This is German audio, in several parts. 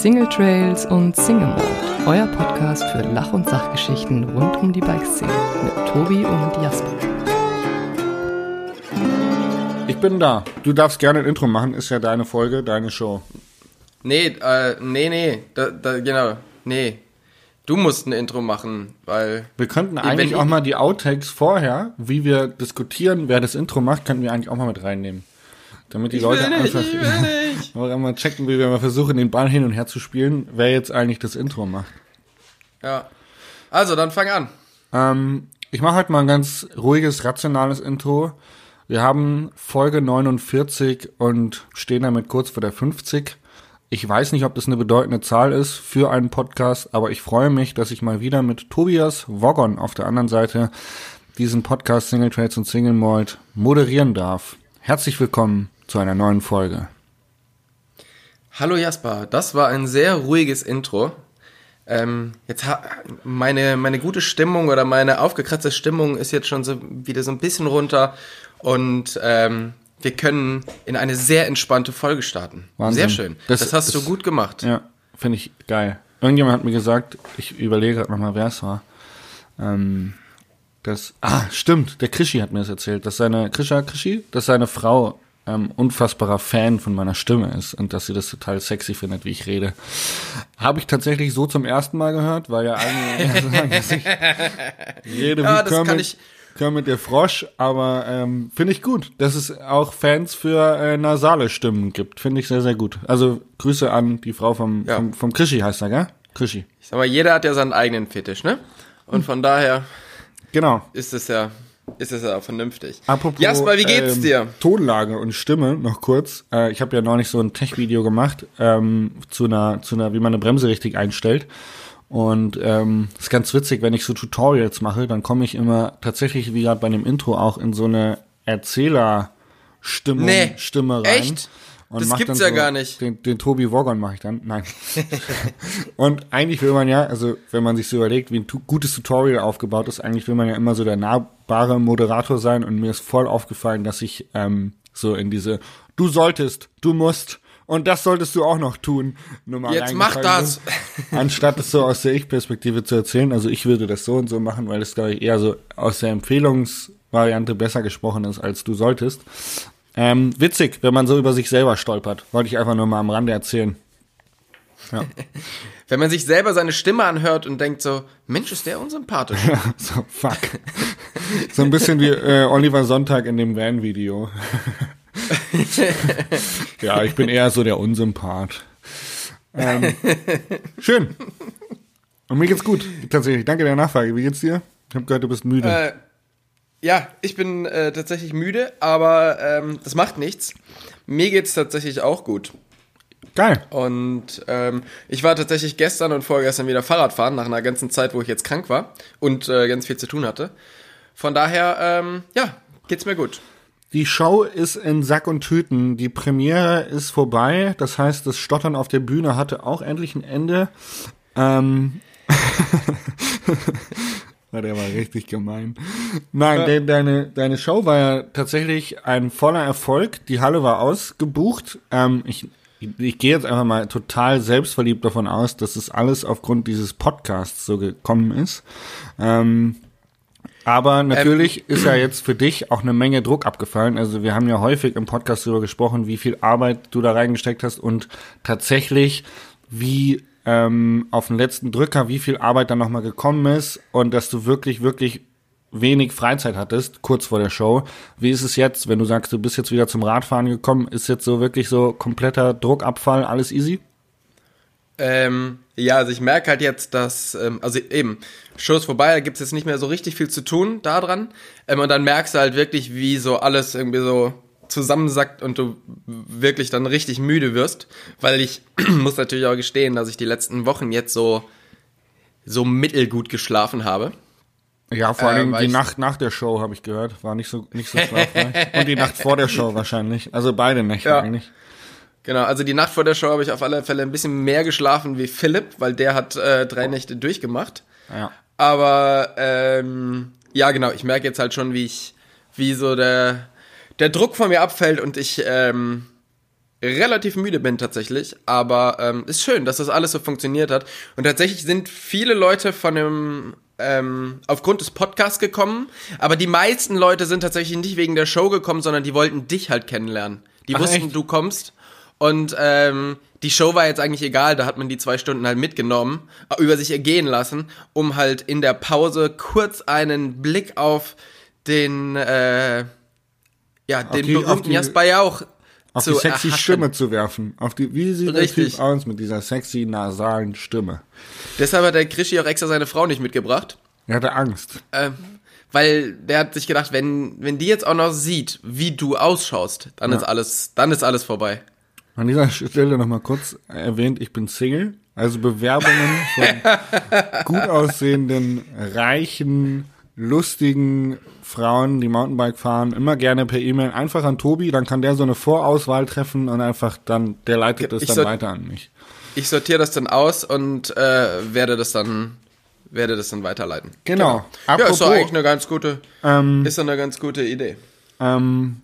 Single Trails und Single Mode, euer Podcast für Lach- und Sachgeschichten rund um die Bikeszene mit Tobi und Jasper. Ich bin da. Du darfst gerne ein Intro machen, ist ja deine Folge, deine Show. Nee, äh, nee, nee, da, da, genau, nee. Du musst ein Intro machen, weil. Wir könnten eigentlich auch mal die Outtakes vorher, wie wir diskutieren, wer das Intro macht, könnten wir eigentlich auch mal mit reinnehmen. Damit die Ich Leute einfach ich will nicht. auch mal checken, wie wir mal versuchen, den Ball hin und her zu spielen, wer jetzt eigentlich das Intro macht. Ja. Also, dann fang an. Ähm, ich mache heute mal ein ganz ruhiges, rationales Intro. Wir haben Folge 49 und stehen damit kurz vor der 50. Ich weiß nicht, ob das eine bedeutende Zahl ist für einen Podcast, aber ich freue mich, dass ich mal wieder mit Tobias Woggon auf der anderen Seite diesen Podcast Single Trades und Single Malt moderieren darf. Herzlich willkommen zu einer neuen Folge. Hallo Jasper, das war ein sehr ruhiges Intro. Ähm, jetzt meine, meine gute Stimmung oder meine aufgekratzte Stimmung ist jetzt schon so wieder so ein bisschen runter und ähm, wir können in eine sehr entspannte Folge starten. Wahnsinn. Sehr schön. Das Das, hast du ist- gut gemacht. Ja, finde ich geil. Irgendjemand hat mir gesagt, ich überlege gerade nochmal, wer es war. Ähm, das, ah, stimmt, der Krischi hat mir das erzählt, dass seine, Krisha Krischi, dass seine Frau ähm, unfassbarer Fan von meiner Stimme ist und dass sie das total sexy findet, wie ich rede. Habe ich tatsächlich so zum ersten Mal gehört, weil ja einige sagen, dass ich rede Ja, wie Kermit, Kermit der Frosch, aber ähm, finde ich gut, dass es auch Fans für äh, nasale Stimmen gibt. Finde ich sehr, sehr gut. Also Grüße an die Frau vom, Ja. vom, vom Krischi heißt er, gell? Krischi. Ich sag mal, jeder hat ja seinen eigenen Fetisch, ne? Und von daher Genau. ist es ja, ist es ja auch vernünftig. Apropos Jasper, wie geht's ähm, dir? Tonlage und Stimme noch kurz. Äh, ich habe ja neulich so ein Tech-Video gemacht ähm, zu einer, zu einer, wie man eine Bremse richtig einstellt. Und ähm, ist ganz witzig, wenn ich so Tutorials mache, dann komme ich immer tatsächlich, wie gerade bei dem Intro, auch in so eine Erzählerstimmung Nee, Stimme rein. echt? Und Das gibt's ja gar nicht. Den, den Tobi Woggon mache ich dann. Nein. und eigentlich will man ja, also wenn man sich so überlegt, wie ein tu gutes Tutorial aufgebaut ist, eigentlich will man ja immer so der nahbare Moderator sein. Und mir ist voll aufgefallen, dass ich ähm, so in diese Du solltest, du musst und das solltest du auch noch tun. Nummer Jetzt mach das. bin. Anstatt es so aus der Ich-Perspektive zu erzählen. Also ich würde das so und so machen, weil es, glaube ich, eher so aus der Empfehlungsvariante besser gesprochen ist, als du solltest. Ähm, witzig, wenn man so über sich selber stolpert. Wollte ich einfach nur mal am Rande erzählen. Ja, Wenn man sich selber seine Stimme anhört und denkt so, Mensch, ist der unsympathisch. so, fuck. So ein bisschen wie äh, Oliver Sonntag in dem Van-Video. ja, ich bin eher so der Unsympath. Ähm, schön. Und mir geht's gut, tatsächlich. Danke der Nachfrage. Wie geht's dir? Ich habe gehört, du bist müde. äh, ja, ich bin äh, tatsächlich müde, aber ähm, das macht nichts. Mir geht's tatsächlich auch gut. Geil. Und ähm, ich war tatsächlich gestern und vorgestern wieder Fahrradfahren, nach einer ganzen Zeit, wo ich jetzt krank war und äh, ganz viel zu tun hatte. Von daher, ähm, ja, geht's mir gut. Die Show ist in Sack und Tüten. Die Premiere ist vorbei. Das heißt, das Stottern auf der Bühne hatte auch endlich ein Ende. Ähm. Ja, der war richtig gemein. Nein, de deine, deine Show war ja tatsächlich ein voller Erfolg. Die Halle war ausgebucht. Ähm, ich, ich gehe jetzt einfach mal total selbstverliebt davon aus, dass es alles aufgrund dieses Podcasts so gekommen ist. Ähm, aber natürlich ist ja jetzt für dich auch eine Menge Druck abgefallen. Also wir haben ja häufig im Podcast darüber gesprochen, wie viel Arbeit du da reingesteckt hast und tatsächlich wie ähm, auf den letzten Drücker, wie viel Arbeit dann nochmal gekommen ist und dass du wirklich, wirklich wenig Freizeit hattest, kurz vor der Show. Wie ist es jetzt, wenn du sagst, du bist jetzt wieder zum Radfahren gekommen? Ist jetzt so wirklich so kompletter Druckabfall, alles easy? Ähm, ja, also ich merke halt jetzt, dass, ähm, also eben, Show ist vorbei, da gibt's jetzt nicht mehr so richtig viel zu tun da dran. Ähm, und dann merkst du halt wirklich, wie so alles irgendwie so zusammensackt und du wirklich dann richtig müde wirst. Weil ich muss natürlich auch gestehen, dass ich die letzten Wochen jetzt so, so mittelgut geschlafen habe. Ja, vor Äh, allem weil die Nacht nach der Show habe ich gehört, war nicht so nicht so schlafreich. und die Nacht vor der Show wahrscheinlich. Also beide Nächte Ja. eigentlich. Genau, also die Nacht vor der Show habe ich auf alle Fälle ein bisschen mehr geschlafen wie Philipp, weil der hat äh, drei Nächte durchgemacht. Ja. Aber ähm, ja, genau, ich merke jetzt halt schon, wie ich, wie so der, der Druck von mir abfällt und ich ähm, relativ müde bin tatsächlich, aber ähm, ist schön, dass das alles so funktioniert hat. Und tatsächlich sind viele Leute von dem ähm, aufgrund des Podcasts gekommen, aber die meisten Leute sind tatsächlich nicht wegen der Show gekommen, sondern die wollten dich halt kennenlernen. Die Ach, wussten, echt? du kommst und ähm, die Show war jetzt eigentlich egal, da hat man die zwei Stunden halt mitgenommen, äh, über sich ergehen lassen, um halt in der Pause kurz einen Blick auf den, äh, ja, den auf berühmten Jasper Jauch Auf die sexy erhaschen. Stimme zu werfen. Auf die, wie sieht der Richtig. Typ aus mit dieser sexy nasalen Stimme? Deshalb hat der Krischi auch extra seine Frau nicht mitgebracht. Er hatte Angst. Ähm, weil der hat sich gedacht, wenn, wenn die jetzt auch noch sieht, wie du ausschaust, dann Ja. ist alles, dann ist alles vorbei. An dieser Stelle nochmal kurz erwähnt, ich bin Single. Also Bewerbungen von gut aussehenden, reichen, lustigen Frauen, die Mountainbike fahren, immer gerne per E-Mail einfach an Tobi, dann kann der so eine Vorauswahl treffen und einfach dann, der leitet es dann soll- weiter an mich. Ich sortiere das dann aus und äh, werde das dann werde das dann weiterleiten. Genau. Ja, ist Apropos, doch eigentlich eine ganz gute, ähm, ist eine ganz gute Idee. Ähm,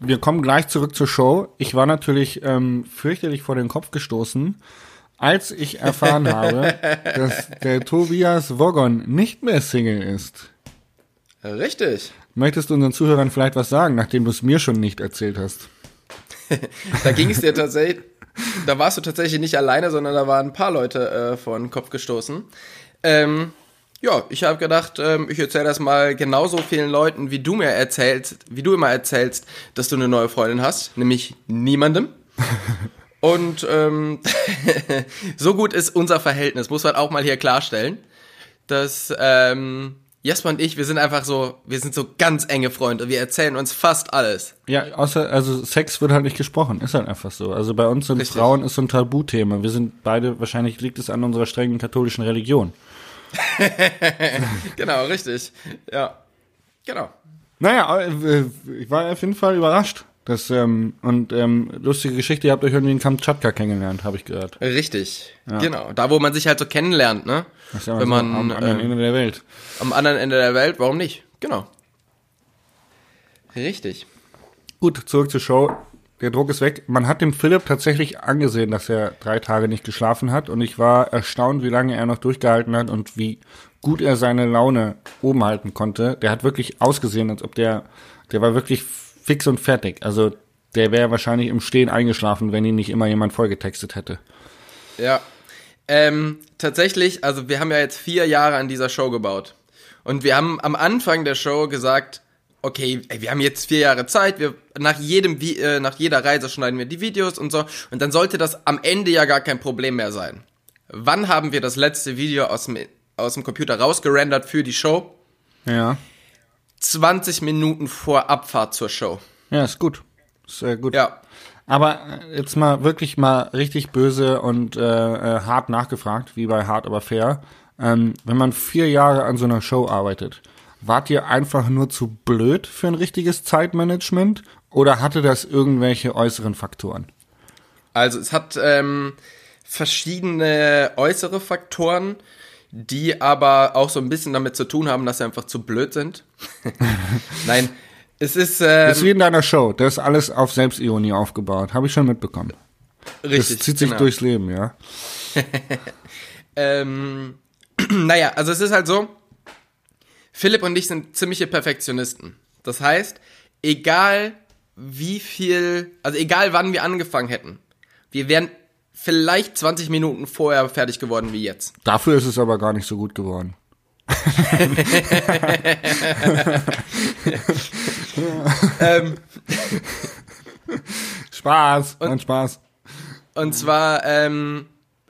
wir kommen gleich zurück zur Show. Ich war natürlich ähm, fürchterlich vor den Kopf gestoßen, als ich erfahren habe, dass der Tobias Wogon nicht mehr Single ist. Richtig. Möchtest du unseren Zuhörern vielleicht was sagen, nachdem du es mir schon nicht erzählt hast? Da ging es dir tatsächlich, da warst du tatsächlich nicht alleine, sondern da waren ein paar Leute äh, vor den Kopf gestoßen. Ähm, ja, ich habe gedacht, ähm, ich erzähle das mal genauso vielen Leuten, wie du mir erzählst, wie du immer erzählst, dass du eine neue Freundin hast, nämlich niemandem. Und ähm, so gut ist unser Verhältnis, muss man auch mal hier klarstellen, dass ähm, Jasper und ich, wir sind einfach so, wir sind so ganz enge Freunde, wir erzählen uns fast alles. Ja, außer, also Sex wird halt nicht gesprochen, ist halt einfach so. Also bei uns sind Richtig. Frauen ist so ein Tabuthema. Wir sind beide, wahrscheinlich liegt es an unserer strengen katholischen Religion. Genau, richtig. Ja. Genau. Naja, äh, ich war auf jeden Fall überrascht. Das, ähm, und ähm, lustige Geschichte, ihr habt euch irgendwie in Kamtschatka kennengelernt, habe ich gehört. Richtig. Genau. Da, wo man sich halt so kennenlernt, ne? Das ja Wenn mal so man am anderen äh, Ende der Welt. am anderen Ende der Welt, warum nicht? Genau. Richtig. Gut, zurück zur Show. Der Druck ist weg. Man hat dem Philipp tatsächlich angesehen, dass er drei Tage nicht geschlafen hat. Und ich war erstaunt, wie lange er noch durchgehalten hat und wie gut er seine Laune oben halten konnte. Der hat wirklich ausgesehen, als ob der, der war wirklich fix und fertig. Also der wäre wahrscheinlich im Stehen eingeschlafen, wenn ihn nicht immer jemand vollgetextet hätte. Ja. Ähm, tatsächlich, also wir haben ja jetzt vier Jahre an dieser Show gebaut. Und wir haben am Anfang der Show gesagt, okay, ey, wir haben jetzt vier Jahre Zeit, wir nach jedem Vi- äh, nach jeder Reise schneiden wir die Videos und so und dann sollte das am Ende ja gar kein Problem mehr sein. Wann haben wir das letzte Video aus dem aus dem Computer rausgerendert für die Show? Ja. 20 Minuten vor Abfahrt zur Show. Ja, ist gut. Ist äh, gut. Ja. Aber äh, jetzt mal wirklich mal richtig böse und äh, äh, hart nachgefragt, wie bei Hart aber fair. Ähm, wenn man vier Jahre an so einer Show arbeitet, wart ihr einfach nur zu blöd für ein richtiges Zeitmanagement oder hatte das irgendwelche äußeren Faktoren? Also es hat ähm, verschiedene äußere Faktoren, die aber auch so ein bisschen damit zu tun haben, dass sie einfach zu blöd sind. Nein, es ist, ähm, Das ist wie in deiner Show, das ist alles auf Selbstironie aufgebaut, habe ich schon mitbekommen. richtig. das zieht sich genau. durchs Leben, ja. Ähm, naja, also es ist halt so, Philipp und ich sind ziemliche Perfektionisten. Das heißt, egal wie viel, also egal wann wir angefangen hätten, wir wären vielleicht 20 Minuten vorher fertig geworden wie jetzt. Dafür ist es aber gar nicht so gut geworden. ähm, Spaß, und Spaß. Und zwar ähm,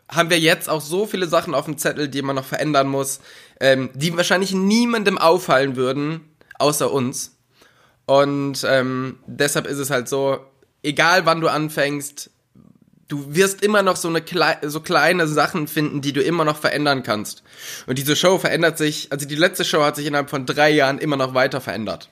haben wir jetzt auch so viele Sachen auf dem Zettel, die man noch verändern muss, ähm, die wahrscheinlich niemandem auffallen würden, außer uns. Und ähm, deshalb ist es halt so, egal wann du anfängst, du wirst immer noch so eine klei so kleine Sachen finden, die du immer noch verändern kannst. Und diese Show verändert sich, also die letzte Show hat sich innerhalb von drei Jahren immer noch weiter verändert.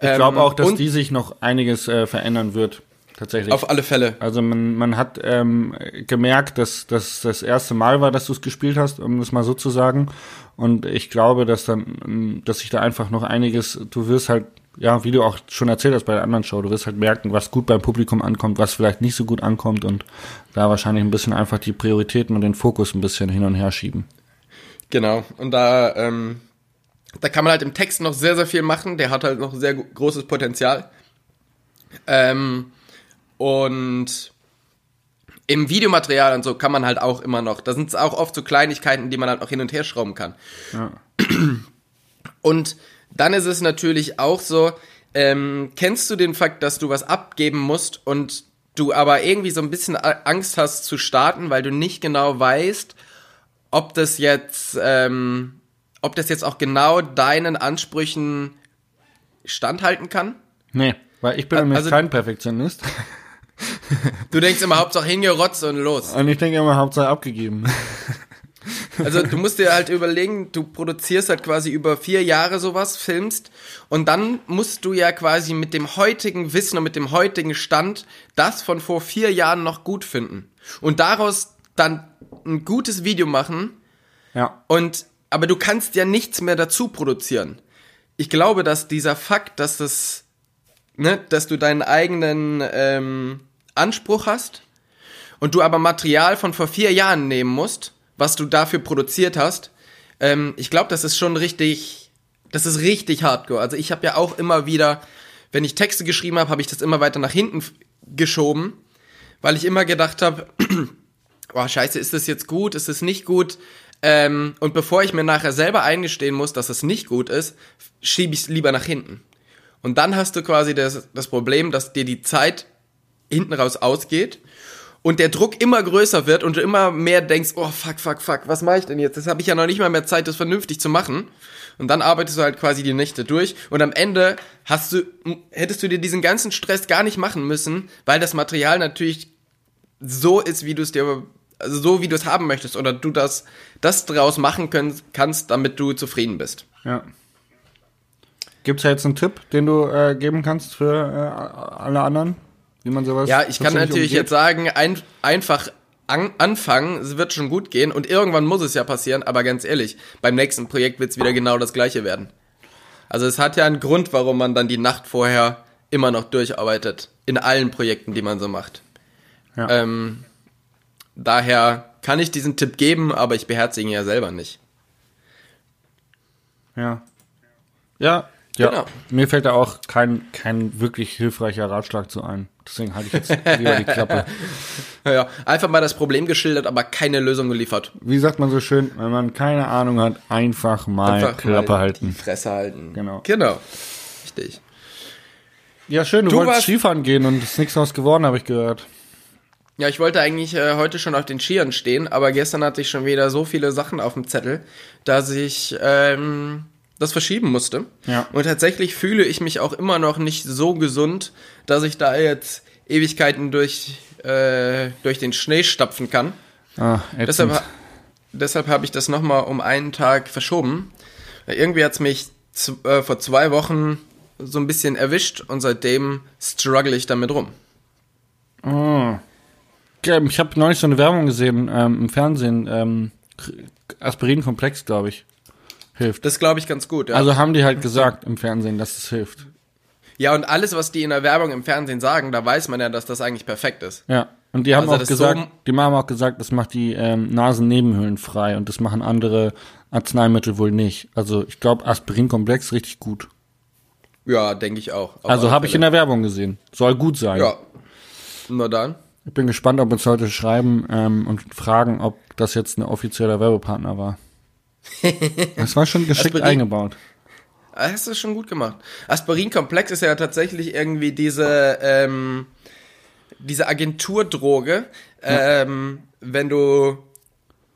Ich glaube auch, dass und- die sich noch einiges äh, verändern wird. Tatsächlich. Auf alle Fälle. Also man, man hat ähm, gemerkt, dass das das erste Mal war, dass du es gespielt hast, um es mal so zu sagen. Und ich glaube, dass dann, ähm, dass sich da einfach noch einiges, du wirst halt ja, wie du auch schon erzählt hast bei der anderen Show, du wirst halt merken, was gut beim Publikum ankommt, was vielleicht nicht so gut ankommt und da wahrscheinlich ein bisschen einfach die Prioritäten und den Fokus ein bisschen hin und her schieben. Genau. Und da, ähm, da kann man halt im Text noch sehr, sehr viel machen. Der hat halt noch sehr großes Potenzial. Ähm, und im Videomaterial und so kann man halt auch immer noch. Da sind es auch oft so Kleinigkeiten, die man halt noch hin und her schrauben kann. Ja. Und dann ist es natürlich auch so, ähm, kennst du den Fakt, dass du was abgeben musst und du aber irgendwie so ein bisschen Angst hast zu starten, weil du nicht genau weißt, ob das jetzt, ähm, ob das jetzt auch genau deinen Ansprüchen standhalten kann? Nee, weil ich bin nämlich Also- kein Perfektionist. Du denkst immer Hauptsache hingerotzt und los. Und ich denke immer, Hauptsache abgegeben. Also du musst dir halt überlegen, du produzierst halt quasi über vier Jahre sowas, filmst und dann musst du ja quasi mit dem heutigen Wissen und mit dem heutigen Stand das von vor vier Jahren noch gut finden und daraus dann ein gutes Video machen Ja. und aber du kannst ja nichts mehr dazu produzieren. Ich glaube, dass dieser Fakt, dass das, ne, dass du deinen eigenen ähm, Anspruch hast und du aber Material von vor vier Jahren nehmen musst, was du dafür produziert hast, ähm, ich glaube, das ist schon richtig, das ist richtig hardcore. Also ich habe ja auch immer wieder, wenn ich Texte geschrieben habe, habe ich das immer weiter nach hinten geschoben, weil ich immer gedacht habe, oh scheiße, ist das jetzt gut, ist das nicht gut? Ähm, und bevor ich mir nachher selber eingestehen muss, dass es nicht gut ist, schiebe ich es lieber nach hinten. Und dann hast du quasi das, das Problem, dass dir die Zeit hinten raus ausgeht und der Druck immer größer wird und du immer mehr denkst, oh fuck, fuck, fuck, was mache ich denn jetzt? Das habe ich ja noch nicht mal mehr Zeit, das vernünftig zu machen. Und dann arbeitest du halt quasi die Nächte durch und am Ende hast du, hättest du dir diesen ganzen Stress gar nicht machen müssen, weil das Material natürlich so ist, wie du es dir, also so wie du es haben möchtest oder du das, das draus machen können, kannst, damit du zufrieden bist. Ja. Gibt's da jetzt einen Tipp, den du äh, geben kannst für äh, alle anderen, wie man sowas? Ja, ich kann natürlich umgeht? jetzt sagen, ein, einfach an, anfangen, es wird schon gut gehen und irgendwann muss es ja passieren, aber ganz ehrlich, beim nächsten Projekt wird es wieder genau das gleiche werden. Also es hat ja einen Grund, warum man dann die Nacht vorher immer noch durcharbeitet, in allen Projekten, die man so macht. Ja. Ähm, daher kann ich diesen Tipp geben, aber ich beherzige ihn ja selber nicht. Ja. Ja. Ja. Genau. Mir fällt da auch kein, kein wirklich hilfreicher Ratschlag zu ein. Deswegen halte ich jetzt lieber die Klappe. Ja, einfach mal das Problem geschildert, aber keine Lösung geliefert. Wie sagt man so schön, wenn man keine Ahnung hat, einfach mal Einfach Klappe mal halten. Die Fresse halten. Genau. Genau. Richtig. Ja, schön, du, Du wolltest Skifahren gehen und ist nichts draus geworden, habe ich gehört. Ja, ich wollte eigentlich äh, heute schon auf den Skiern stehen, aber gestern hatte ich schon wieder so viele Sachen auf dem Zettel, dass ich ähm, das verschieben musste. Ja. Und tatsächlich fühle ich mich auch immer noch nicht so gesund, dass ich da jetzt Ewigkeiten durch, äh, durch den Schnee stapfen kann. Ah. Deshalb, ha- deshalb habe ich das nochmal um einen Tag verschoben. Irgendwie hat's mich z- äh, vor zwei Wochen so ein bisschen erwischt und seitdem struggle ich damit rum. Oh. Ich habe neulich so eine Werbung gesehen ähm, im Fernsehen. Ähm, Aspirinkomplex, glaube ich, hilft. Das glaube ich ganz gut. Ja. Also haben die halt gesagt im Fernsehen, dass es hilft. Ja, und alles, was die in der Werbung im Fernsehen sagen, da weiß man ja, dass das eigentlich perfekt ist. Ja. Und die haben Also auch gesagt, so- die haben auch gesagt, das macht die ähm, Nasennebenhöhlen frei und das machen andere Arzneimittel wohl nicht. Also ich glaube Aspirinkomplex richtig gut. Ja, denke ich auch. Also habe ich in der Werbung gesehen. Soll gut sein. Ja. Na dann. Ich bin gespannt, ob uns Leute schreiben ähm, und fragen, ob das jetzt ein offizieller Werbepartner war. Das war schon geschickt Aspirin- eingebaut. Ah, Hast du schon gut gemacht. Aspirinkomplex ist ja tatsächlich irgendwie diese, ähm, diese Agenturdroge, ähm, wenn du,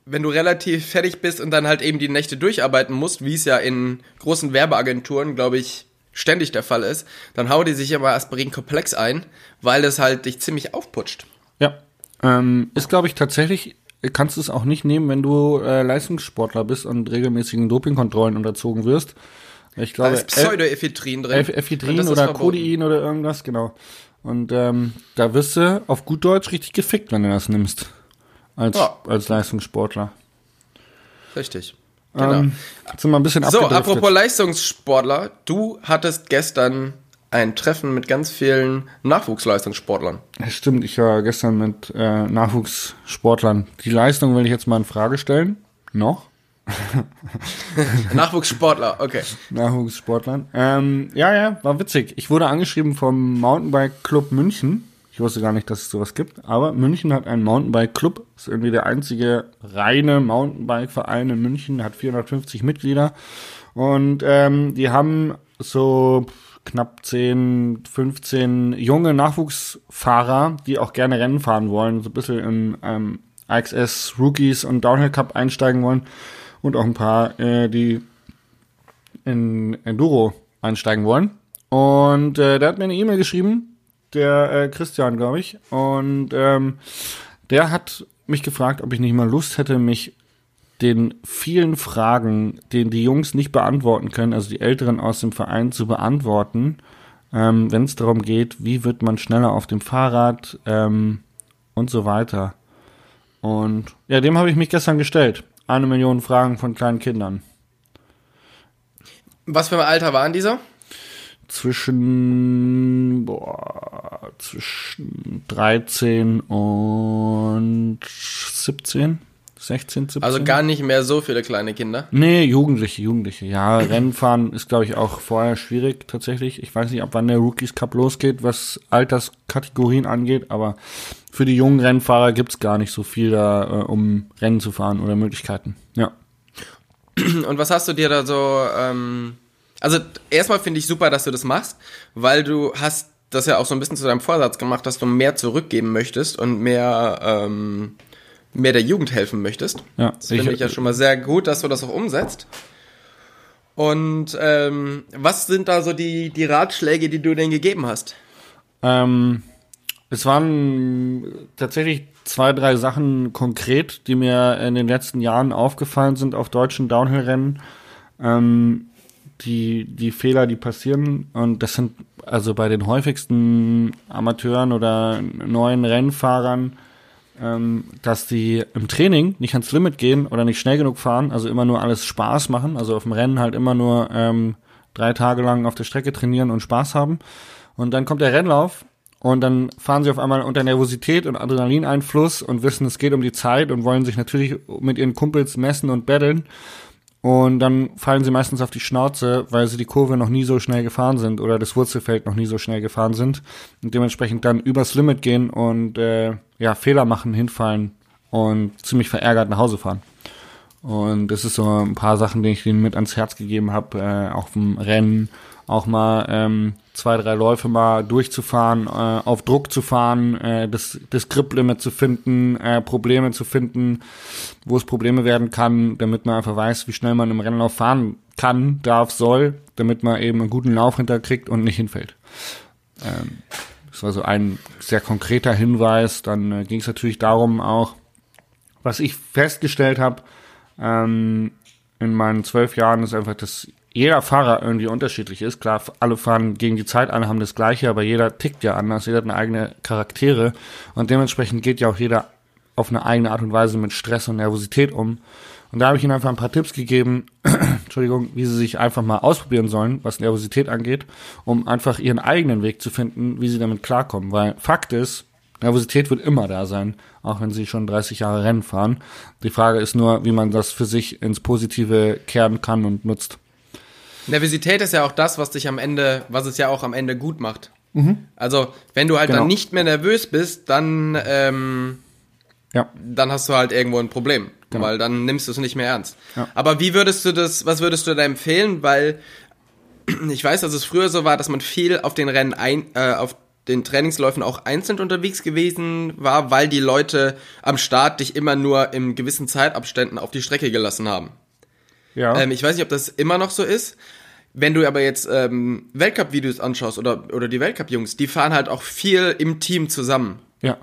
wenn du relativ fertig bist und dann halt eben die Nächte durcharbeiten musst, wie es ja in großen Werbeagenturen, glaube ich, ständig der Fall ist, dann hau die sich immer Aspirinkomplex ein, weil es halt dich ziemlich aufputscht. Ja. Ähm, ist, glaube ich, tatsächlich, kannst du es auch nicht nehmen, wenn du äh, Leistungssportler bist und regelmäßigen Dopingkontrollen unterzogen wirst. Ich Da glaube, ist Pseudoephedrin drin. Ephedrin oder verboten. Codein oder irgendwas, genau. Und ähm, da wirst du auf gut Deutsch richtig gefickt, wenn du das nimmst. Als, Ja. als Leistungssportler. Richtig. Genau. Ähm, jetzt sind wir ein bisschen So, apropos Leistungssportler, du hattest gestern ein Treffen mit ganz vielen Nachwuchsleistungssportlern. Ja, stimmt, ich war gestern mit äh, Nachwuchssportlern. Die Leistung will ich jetzt mal in Frage stellen. Noch? Nachwuchssportler, okay. Nachwuchssportlern. Ähm, ja, ja, war witzig. Ich wurde angeschrieben vom Mountainbike Club München. Ich wusste gar nicht, dass es sowas gibt, aber München hat einen Mountainbike Club. Ist irgendwie der einzige reine Mountainbike Verein in München. Hat 450 Mitglieder und ähm, die haben so knapp 10, 15 junge Nachwuchsfahrer, die auch gerne Rennen fahren wollen, so ein bisschen in ähm, AXS Rookies und Downhill Cup einsteigen wollen und auch ein paar, äh, die in Enduro einsteigen wollen. Und äh, der hat mir eine E-Mail geschrieben, der äh, Christian, glaube ich. Und ähm, der hat mich gefragt, ob ich nicht mal Lust hätte, mich den vielen Fragen, den die Jungs nicht beantworten können, also die Älteren aus dem Verein zu beantworten, ähm, wenn es darum geht, wie wird man schneller auf dem Fahrrad ähm, und so weiter. Und ja, dem habe ich mich gestern gestellt. Eine Million Fragen von kleinen Kindern. Was für ein Alter waren dieser? zwischen, boah, zwischen 13 und 17, 16, 17. Also gar nicht mehr so viele kleine Kinder. Nee, Jugendliche, Jugendliche. Ja, Rennfahren ist, glaube ich, auch vorher schwierig tatsächlich. Ich weiß nicht, ab wann der Rookies Cup losgeht, was Alterskategorien angeht, aber für die jungen Rennfahrer gibt's gar nicht so viel da, äh, um Rennen zu fahren oder Möglichkeiten. Ja. Und was hast du dir da so, ähm, also erstmal finde ich super, dass du das machst, weil du hast das ja auch so ein bisschen zu deinem Vorsatz gemacht, dass du mehr zurückgeben möchtest und mehr, ähm, mehr der Jugend helfen möchtest. Ja, Das finde ich ja schon mal sehr gut, dass du das auch umsetzt. Und ähm, was sind da so die, die Ratschläge, die du denen gegeben hast? Ähm, es waren tatsächlich zwei, drei Sachen konkret, die mir in den letzten Jahren aufgefallen sind auf deutschen Downhill-Rennen. Ähm, die, die Fehler, die passieren, und das sind also bei den häufigsten Amateuren oder neuen Rennfahrern, ähm, dass die im Training nicht ans Limit gehen oder nicht schnell genug fahren, also immer nur alles Spaß machen, also auf dem Rennen halt immer nur ähm, drei Tage lang auf der Strecke trainieren und Spaß haben. Und dann kommt der Rennlauf und dann fahren sie auf einmal unter Nervosität und Adrenalineinfluss und wissen, es geht um die Zeit und wollen sich natürlich mit ihren Kumpels messen und battlen. Und dann fallen sie meistens auf die Schnauze, weil sie die Kurve noch nie so schnell gefahren sind oder das Wurzelfeld noch nie so schnell gefahren sind und dementsprechend dann übers Limit gehen und äh, ja Fehler machen, hinfallen und ziemlich verärgert nach Hause fahren. Und das ist so ein paar Sachen, die ich ihnen mit ans Herz gegeben habe, äh, auch vom Rennen, auch mal ähm, zwei, drei Läufe mal durchzufahren, äh, auf Druck zu fahren, äh, das, das Grip-Limit zu finden, äh, Probleme zu finden, wo es Probleme werden kann, damit man einfach weiß, wie schnell man im Rennlauf fahren kann, darf, soll, damit man eben einen guten Lauf hinterkriegt und nicht hinfällt. Ähm, das war so ein sehr konkreter Hinweis. Dann äh, ging es natürlich darum auch, was ich festgestellt habe ähm, in meinen zwölf Jahren, ist einfach, dass jeder Fahrer irgendwie unterschiedlich ist. Klar, alle fahren gegen die Zeit an, haben das Gleiche, aber jeder tickt ja anders, jeder hat eine eigene Charaktere und dementsprechend geht ja auch jeder auf eine eigene Art und Weise mit Stress und Nervosität um. Und da habe ich ihnen einfach ein paar Tipps gegeben, Entschuldigung, wie sie sich einfach mal ausprobieren sollen, was Nervosität angeht, um einfach ihren eigenen Weg zu finden, wie sie damit klarkommen. Weil Fakt ist, Nervosität wird immer da sein, auch wenn sie schon 30 Jahre Rennen fahren. Die Frage ist nur, wie man das für sich ins Positive kehren kann und nutzt. Nervosität ist ja auch das, was dich am Ende, was es ja auch am Ende gut macht. Also, wenn du halt Genau. dann nicht mehr nervös bist, dann, ähm, Ja. dann hast du halt irgendwo ein Problem, Genau. weil dann nimmst du es nicht mehr ernst. Ja. Aber wie würdest du das, was würdest du da empfehlen? Weil ich weiß, dass es früher so war, dass man viel auf den Rennen ein, äh, auf den Trainingsläufen auch einzeln unterwegs gewesen war, weil die Leute am Start dich immer nur in gewissen Zeitabständen auf die Strecke gelassen haben. Ja. Ähm, ich weiß nicht, ob das immer noch so ist. Wenn du aber jetzt ähm, Weltcup-Videos anschaust oder, oder die Weltcup-Jungs, die fahren halt auch viel im Team zusammen. ja.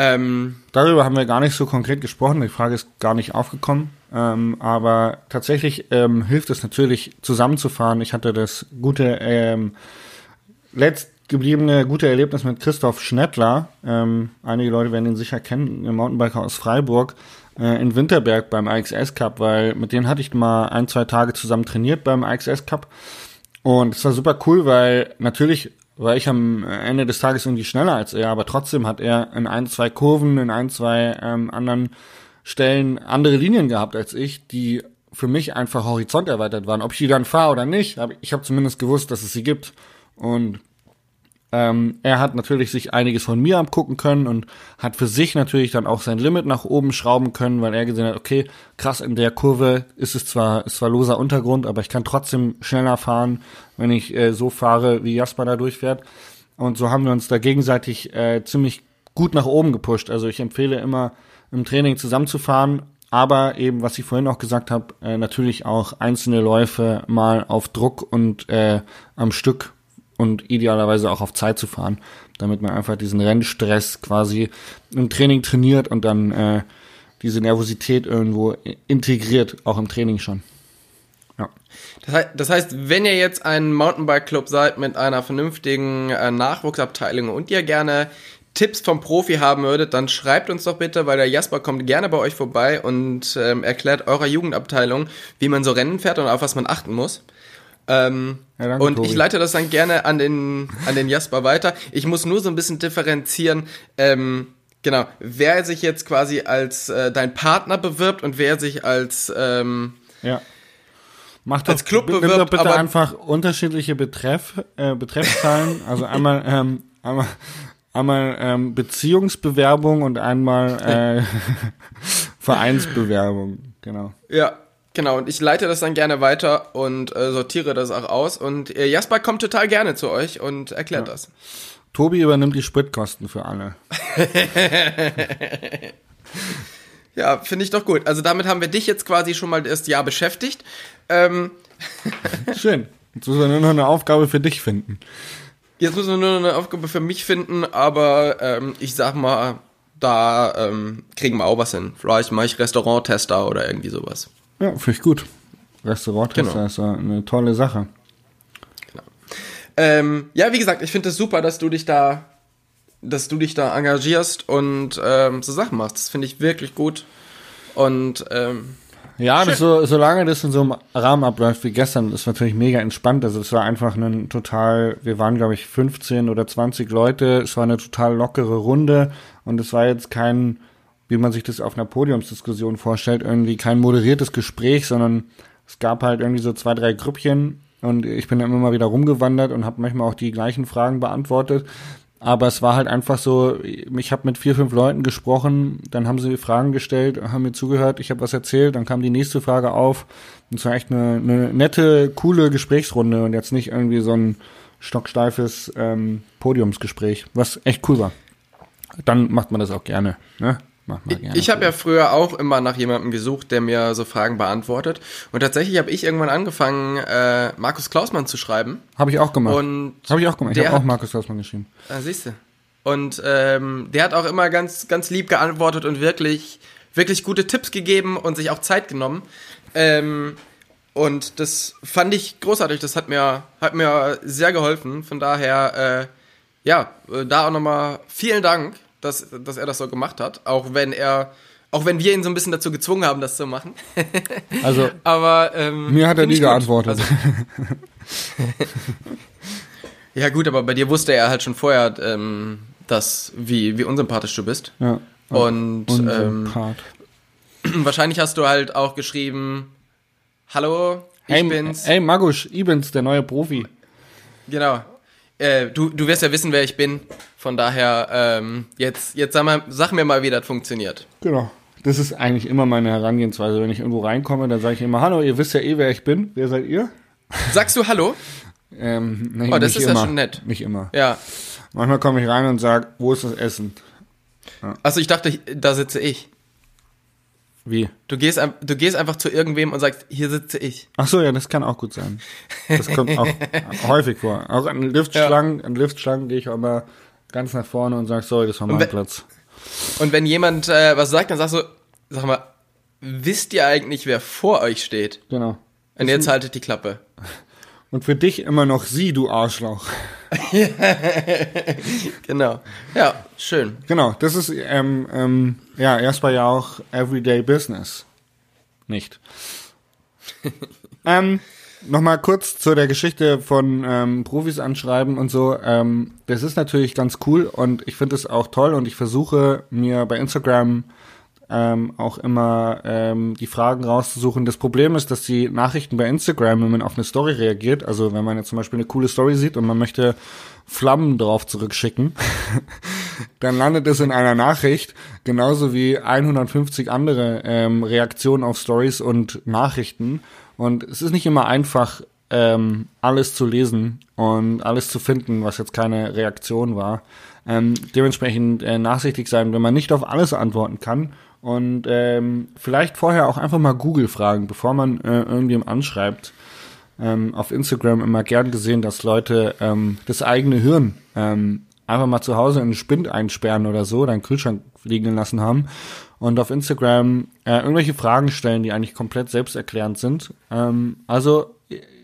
Ähm, Darüber haben wir gar nicht so konkret gesprochen. Die Frage ist gar nicht aufgekommen. Ähm, aber tatsächlich ähm, hilft es natürlich, zusammenzufahren. Ich hatte das gute, ähm, letzt, gebliebene gute Erlebnis mit Christoph Schnettler. Ähm, einige Leute werden ihn sicher kennen, ein Mountainbiker aus Freiburg äh, in Winterberg beim AXS Cup, weil mit denen hatte ich mal ein, zwei Tage zusammen trainiert beim AXS Cup. Und es war super cool, weil natürlich war ich am Ende des Tages irgendwie schneller als er, aber trotzdem hat er in ein, zwei Kurven, in ein, zwei ähm, anderen Stellen andere Linien gehabt als ich, die für mich einfach Horizont erweitert waren. Ob ich die dann fahre oder nicht, aber ich habe zumindest gewusst, dass es sie gibt. Und ähm, er hat natürlich sich einiges von mir abgucken können und hat für sich natürlich dann auch sein Limit nach oben schrauben können, weil er gesehen hat, okay, krass, in der Kurve ist es zwar, ist zwar loser Untergrund, aber ich kann trotzdem schneller fahren, wenn ich äh, so fahre, wie Jasper da durchfährt. Und so haben wir uns da gegenseitig äh, ziemlich gut nach oben gepusht. Also ich empfehle immer im Training zusammenzufahren, aber eben, was ich vorhin auch gesagt habe, äh, natürlich auch einzelne Läufe mal auf Druck und äh, am Stück und idealerweise auch auf Zeit zu fahren, damit man einfach diesen Rennstress quasi im Training trainiert und dann äh, diese Nervosität irgendwo integriert, auch im Training schon. Ja. Das, heißt, wenn ihr jetzt ein Mountainbike-Club seid mit einer vernünftigen äh, Nachwuchsabteilung und ihr gerne Tipps vom Profi haben würdet, dann schreibt uns doch bitte, weil der Jasper kommt gerne bei euch vorbei und ähm, erklärt eurer Jugendabteilung, wie man so Rennen fährt und auf was man achten muss. Ähm, ja, danke, und Tobi. ich leite das dann gerne an den, an den Jasper weiter. Ich muss nur so ein bisschen differenzieren, ähm, genau, wer sich jetzt quasi als äh, dein Partner bewirbt und wer sich als ähm, ja. Mach doch, als Club bewirbt. Doch bitte einfach unterschiedliche Betreff, äh, Betreffzahlen. also einmal, ähm, einmal, einmal ähm, Beziehungsbewerbung und einmal äh, Vereinsbewerbung. Genau. Ja, Genau, und ich leite das dann gerne weiter und äh, sortiere das auch aus. Und äh, Jasper kommt total gerne zu euch und erklärt ja. das. Tobi übernimmt die Spritkosten für alle. ja, finde ich doch gut. Also damit haben wir dich jetzt quasi schon mal das Jahr beschäftigt. Ähm Schön. Jetzt müssen wir nur noch eine Aufgabe für dich finden. Jetzt müssen wir nur noch eine Aufgabe für mich finden, aber ähm, ich sag mal, da ähm, kriegen wir auch was hin. Vielleicht mache ich Restauranttester oder irgendwie sowas. Ja, finde ich gut. Restauranttester genau. ist eine tolle Sache. Genau. Ähm, ja, wie gesagt, ich finde es das super, dass du dich da, dass du dich da engagierst und ähm, so Sachen machst. Das finde ich wirklich gut. Und ähm, ja, das so, solange das in so einem Rahmen abläuft wie gestern, ist natürlich mega entspannt. Also es war einfach ein total, wir waren glaube ich 15 oder 20 Leute, es war eine total lockere Runde und es war jetzt kein wie man sich das auf einer Podiumsdiskussion vorstellt, irgendwie kein moderiertes Gespräch, sondern es gab halt irgendwie so zwei, drei Grüppchen und ich bin dann immer mal wieder rumgewandert und habe manchmal auch die gleichen Fragen beantwortet. Aber es war halt einfach so, ich habe mit vier, fünf Leuten gesprochen, dann haben sie Fragen gestellt, haben mir zugehört, ich habe was erzählt, dann kam die nächste Frage auf. Und es war echt eine, eine nette, coole Gesprächsrunde und jetzt nicht irgendwie so ein stocksteifes ähm, Podiumsgespräch, was echt cool war. Dann macht man das auch gerne. Ne? Mach mal gerne. Ich habe ja früher auch immer nach jemandem gesucht, der mir so Fragen beantwortet. Und tatsächlich habe ich irgendwann angefangen, äh, Markus Klausmann zu schreiben. Habe ich auch gemacht. Und habe ich auch gemacht. Ich habe auch Markus Klausmann geschrieben. Ah, siehst du. Und ähm, der hat auch immer ganz, ganz lieb geantwortet und wirklich, wirklich gute Tipps gegeben und sich auch Zeit genommen. Ähm, und das fand ich großartig. Das hat mir, hat mir sehr geholfen. Von daher, äh, ja, äh, da auch nochmal vielen Dank dass, dass er das so gemacht hat, auch wenn er, auch wenn wir ihn so ein bisschen dazu gezwungen haben, das zu machen. also, aber ähm, mir hat er nie geantwortet. Also, ja gut, aber bei dir wusste er halt schon vorher, ähm, dass wie wie unsympathisch du bist. Ja. Und ähm, wahrscheinlich hast du halt auch geschrieben, hallo, ich hey, bin's. Hey Magusch, ich bin's, der neue Profi. Genau. Äh, du, du wirst ja wissen, wer ich bin. Von daher, ähm, jetzt, jetzt sag, mal, sag mir mal, wie das funktioniert. Genau. Das ist eigentlich immer meine Herangehensweise. Wenn ich irgendwo reinkomme, dann sage ich immer, hallo, ihr wisst ja eh, wer ich bin. Wer seid ihr? Sagst du Hallo? ähm, nee, oh, das ist immer. ja schon nett. Nicht immer. Ja. Manchmal komme ich rein und sage, wo ist das Essen? Ja. Also ich dachte, da sitze ich. Wie? Du gehst, du gehst einfach zu irgendwem und sagst, hier sitze ich. Ach so, ja, das kann auch gut sein. Das kommt auch häufig vor. Auch an Liftschlangen, ja. an Liftschlangen gehe ich auch immer ganz nach vorne und sag, sorry, das war mein Platz. Und wenn jemand äh, was sagt, dann sagst du, sag mal, wisst ihr eigentlich, wer vor euch steht? Genau. Und jetzt haltet die Klappe. Und für dich immer noch sie, du Arschloch. genau. Ja, schön. Genau, das ist ähm, ähm, ja erstmal ja auch Everyday Business. Nicht. ähm, Nochmal kurz zu der Geschichte von ähm, Profis anschreiben und so. Ähm, das ist natürlich ganz cool und ich finde es auch toll und ich versuche mir bei Instagram ähm, auch immer ähm, die Fragen rauszusuchen. Das Problem ist, dass die Nachrichten bei Instagram, wenn man auf eine Story reagiert, also wenn man jetzt zum Beispiel eine coole Story sieht und man möchte Flammen drauf zurückschicken, dann landet es in einer Nachricht, genauso wie 150 andere ähm, Reaktionen auf Stories und Nachrichten. Und es ist nicht immer einfach, ähm, alles zu lesen und alles zu finden, was jetzt keine Reaktion war. Ähm, dementsprechend äh, nachsichtig sein, wenn man nicht auf alles antworten kann und ähm, vielleicht vorher auch einfach mal Google fragen, bevor man äh, irgendjemand anschreibt. Ähm, auf Instagram immer gern gesehen, dass Leute ähm, das eigene Hirn ähm, einfach mal zu Hause in einen Spind einsperren oder so, oder einen Kühlschrank liegen lassen haben und auf Instagram äh, irgendwelche Fragen stellen, die eigentlich komplett selbsterklärend sind. Ähm, also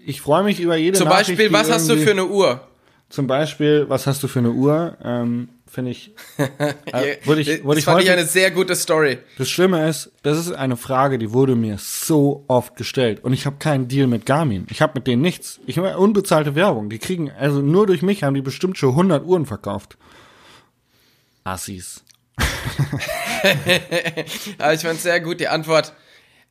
ich freue mich über jede Zum Nachricht, Beispiel, was hast du für eine Uhr? Zum Beispiel, was hast du für eine Uhr? Ähm, Finde ich, äh, würde ich, würde das ich fand häufig, ich eine sehr gute Story. Das Schlimme ist, das ist eine Frage, die wurde mir so oft gestellt. Und ich habe keinen Deal mit Garmin. Ich habe mit denen nichts. Ich habe unbezahlte Werbung. Die kriegen, also nur durch mich haben die bestimmt schon 100 Uhren verkauft. Assis. Aber ich fand sehr gut die Antwort.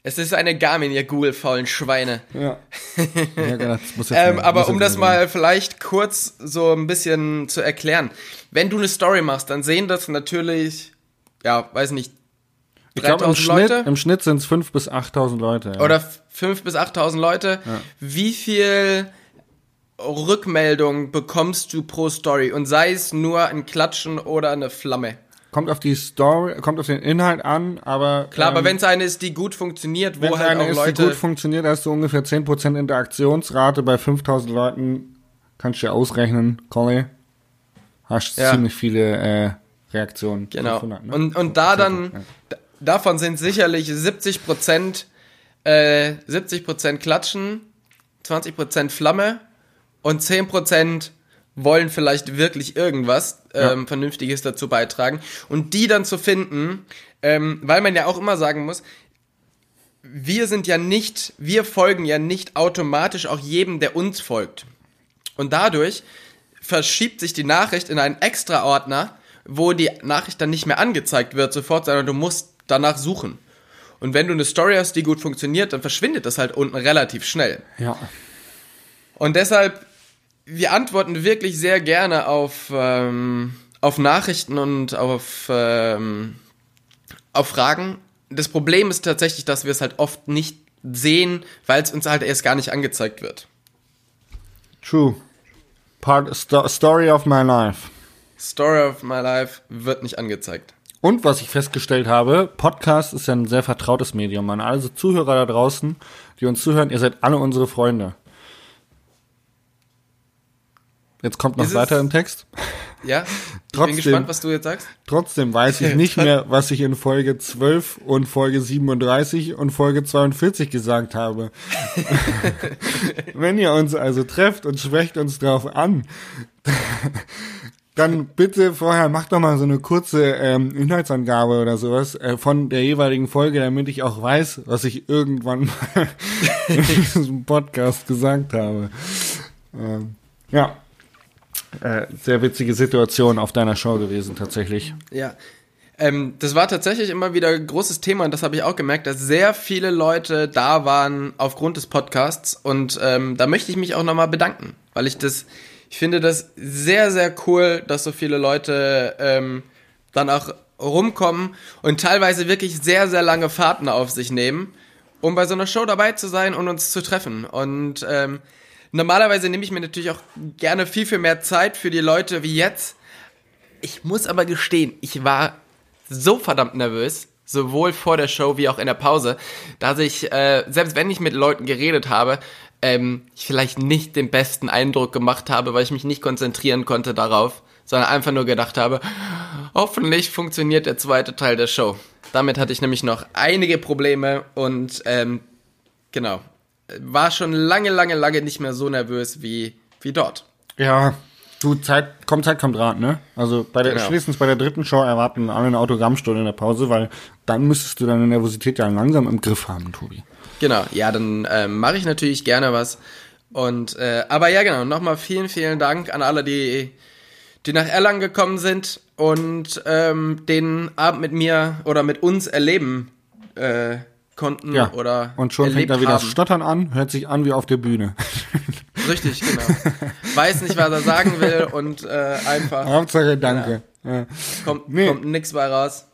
Es ist eine Garmin, ihr Google-faulen Schweine. Ja. ja genau, das muss jetzt Ähm, aber um das mal vielleicht kurz so ein bisschen zu erklären. Wenn du eine Story machst, dann sehen das natürlich, ja, weiß nicht, Ich glaube, im 3000 Schnitt, Leute im Schnitt sind es 5.000 bis 8.000 Leute. Ja. oder 5.000 bis 8.000 Leute. Wie viel Rückmeldung bekommst du pro Story? Und sei es nur ein Klatschen oder eine Flamme. Kommt auf die Story, kommt auf den Inhalt an, aber Klar, aber ähm, wenn es eine ist, die gut funktioniert, wo halt eine auch ist, die Leute... gut funktioniert, hast du ungefähr 10% Interaktionsrate bei 5.000 Leuten. Kannst du dir ausrechnen, Collie. Hast Ja. ziemlich viele äh, Reaktionen. Genau. 500, ne? Und, und da dann, Ja. davon sind sicherlich 70 Prozent, äh, 70 Prozent Klatschen, 20 Prozent Flamme und 10 Prozent wollen vielleicht wirklich irgendwas ähm, Ja. Vernünftiges dazu beitragen. Und die dann zu finden, ähm, weil man ja auch immer sagen muss, wir sind ja nicht, wir folgen ja nicht automatisch auch jedem, der uns folgt. Und dadurch verschiebt sich die Nachricht in einen Extra-Ordner, wo die Nachricht dann nicht mehr angezeigt wird sofort, sondern du musst danach suchen. Und wenn du eine Story hast, die gut funktioniert, dann verschwindet das halt unten relativ schnell. Ja. Und deshalb, wir antworten wirklich sehr gerne auf, ähm, auf Nachrichten und auf, ähm, auf Fragen. Das Problem ist tatsächlich, dass wir es halt oft nicht sehen, weil es uns halt erst gar nicht angezeigt wird. True. Part, sto Story of my life. Story of my life wird nicht angezeigt. Und was ich festgestellt habe, Podcast ist ja ein sehr vertrautes Medium. An alle so Zuhörer da draußen, die uns zuhören, ihr seid alle unsere Freunde. Jetzt kommt noch Ist es- weiter im Text. Ja? Ich Trotzdem. bin gespannt, was du jetzt sagst. Trotzdem weiß ich nicht mehr, was ich in Folge 12 und Folge 37 und Folge 42 gesagt habe. Wenn ihr uns also trefft und sprecht uns drauf an, dann bitte vorher macht doch mal so eine kurze ähm, Inhaltsangabe oder sowas äh, von der jeweiligen Folge, damit ich auch weiß, was ich irgendwann mal in diesem Podcast gesagt habe. Ähm, ja. Äh, sehr witzige Situation auf deiner Show gewesen, tatsächlich. Ja. Ähm, das war tatsächlich immer wieder ein großes Thema und das habe ich auch gemerkt, dass sehr viele Leute da waren aufgrund des Podcasts und ähm, da möchte ich mich auch nochmal bedanken, weil ich das, ich finde das sehr, sehr cool, dass so viele Leute ähm, dann auch rumkommen und teilweise wirklich sehr, sehr lange Fahrten auf sich nehmen, um bei so einer Show dabei zu sein und uns zu treffen und ähm, Normalerweise nehme ich mir natürlich auch gerne viel, viel mehr Zeit für die Leute wie jetzt. Ich muss aber gestehen, ich war so verdammt nervös, sowohl vor der Show wie auch in der Pause, dass ich, äh, selbst wenn ich mit Leuten geredet habe, ähm, ich vielleicht nicht den besten Eindruck gemacht habe, weil ich mich nicht konzentrieren konnte darauf, sondern einfach nur gedacht habe, hoffentlich funktioniert der zweite Teil der Show. Damit hatte ich nämlich noch einige Probleme und ähm, genau. War schon lange, lange, lange nicht mehr so nervös wie, wie dort. Ja, du, Zeit, kommt Zeit, kommt Rat, ne? Also bei der, Genau. spätestens bei der dritten Show erwarten alle eine Autogrammstunde in der Pause, weil dann müsstest du deine Nervosität ja langsam im Griff haben, Tobi. Genau, ja, dann ähm, mache ich natürlich gerne was. Und äh, aber ja, genau, nochmal vielen, vielen Dank an alle, die, die nach Erlangen gekommen sind und ähm, den Abend mit mir oder mit uns erleben äh, konnten Ja. oder Und schon fängt erlebt da wieder das haben. Stottern an, hört sich an wie auf der Bühne. Richtig, genau. Weiß nicht, was er sagen will und äh, einfach Hauptsache, danke. Ja. kommt, Nee. kommt nix bei raus.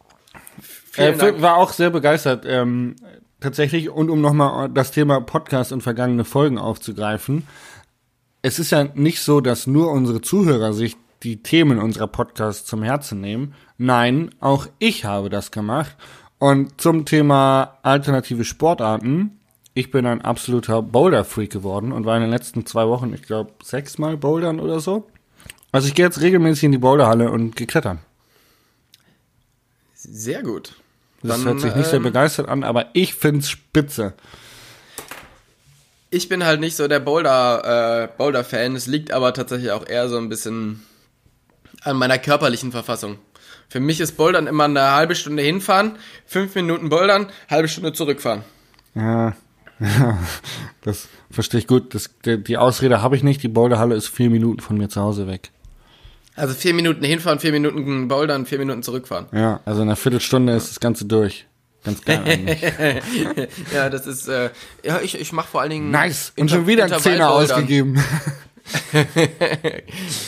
Äh, Vielen Dank. war auch sehr begeistert, ähm, tatsächlich. Und um nochmal das Thema Podcast und vergangene Folgen aufzugreifen. Es ist ja nicht so, dass nur unsere Zuhörer sich die Themen unserer Podcasts zum Herzen nehmen. Nein, auch ich habe das gemacht. Und zum Thema alternative Sportarten. Ich bin ein absoluter Boulder-Freak geworden und war in den letzten zwei Wochen, ich glaube, sechsmal bouldern oder so. Also ich gehe jetzt regelmäßig in die Boulderhalle und gehe klettern. Sehr gut. Das Dann, hört sich nicht sehr ähm, begeistert an, aber ich find's spitze. Ich bin halt nicht so der Boulder, äh, Boulder-Fan. Es liegt aber tatsächlich auch eher so ein bisschen an meiner körperlichen Verfassung. Für mich ist Bouldern immer eine halbe Stunde hinfahren, fünf Minuten Bouldern, halbe Stunde zurückfahren. Ja, ja das verstehe ich gut. Das, die, die Ausrede habe ich nicht. Die Boulderhalle ist vier Minuten von mir zu Hause weg. Also vier Minuten hinfahren, vier Minuten Bouldern, vier Minuten zurückfahren. Ja, also in einer Viertelstunde ist das Ganze durch. Ganz geil eigentlich. ja, das ist, äh, ja, ich, ich mache vor allen Dingen. nice. Und schon wieder ein Zehner ausgegeben.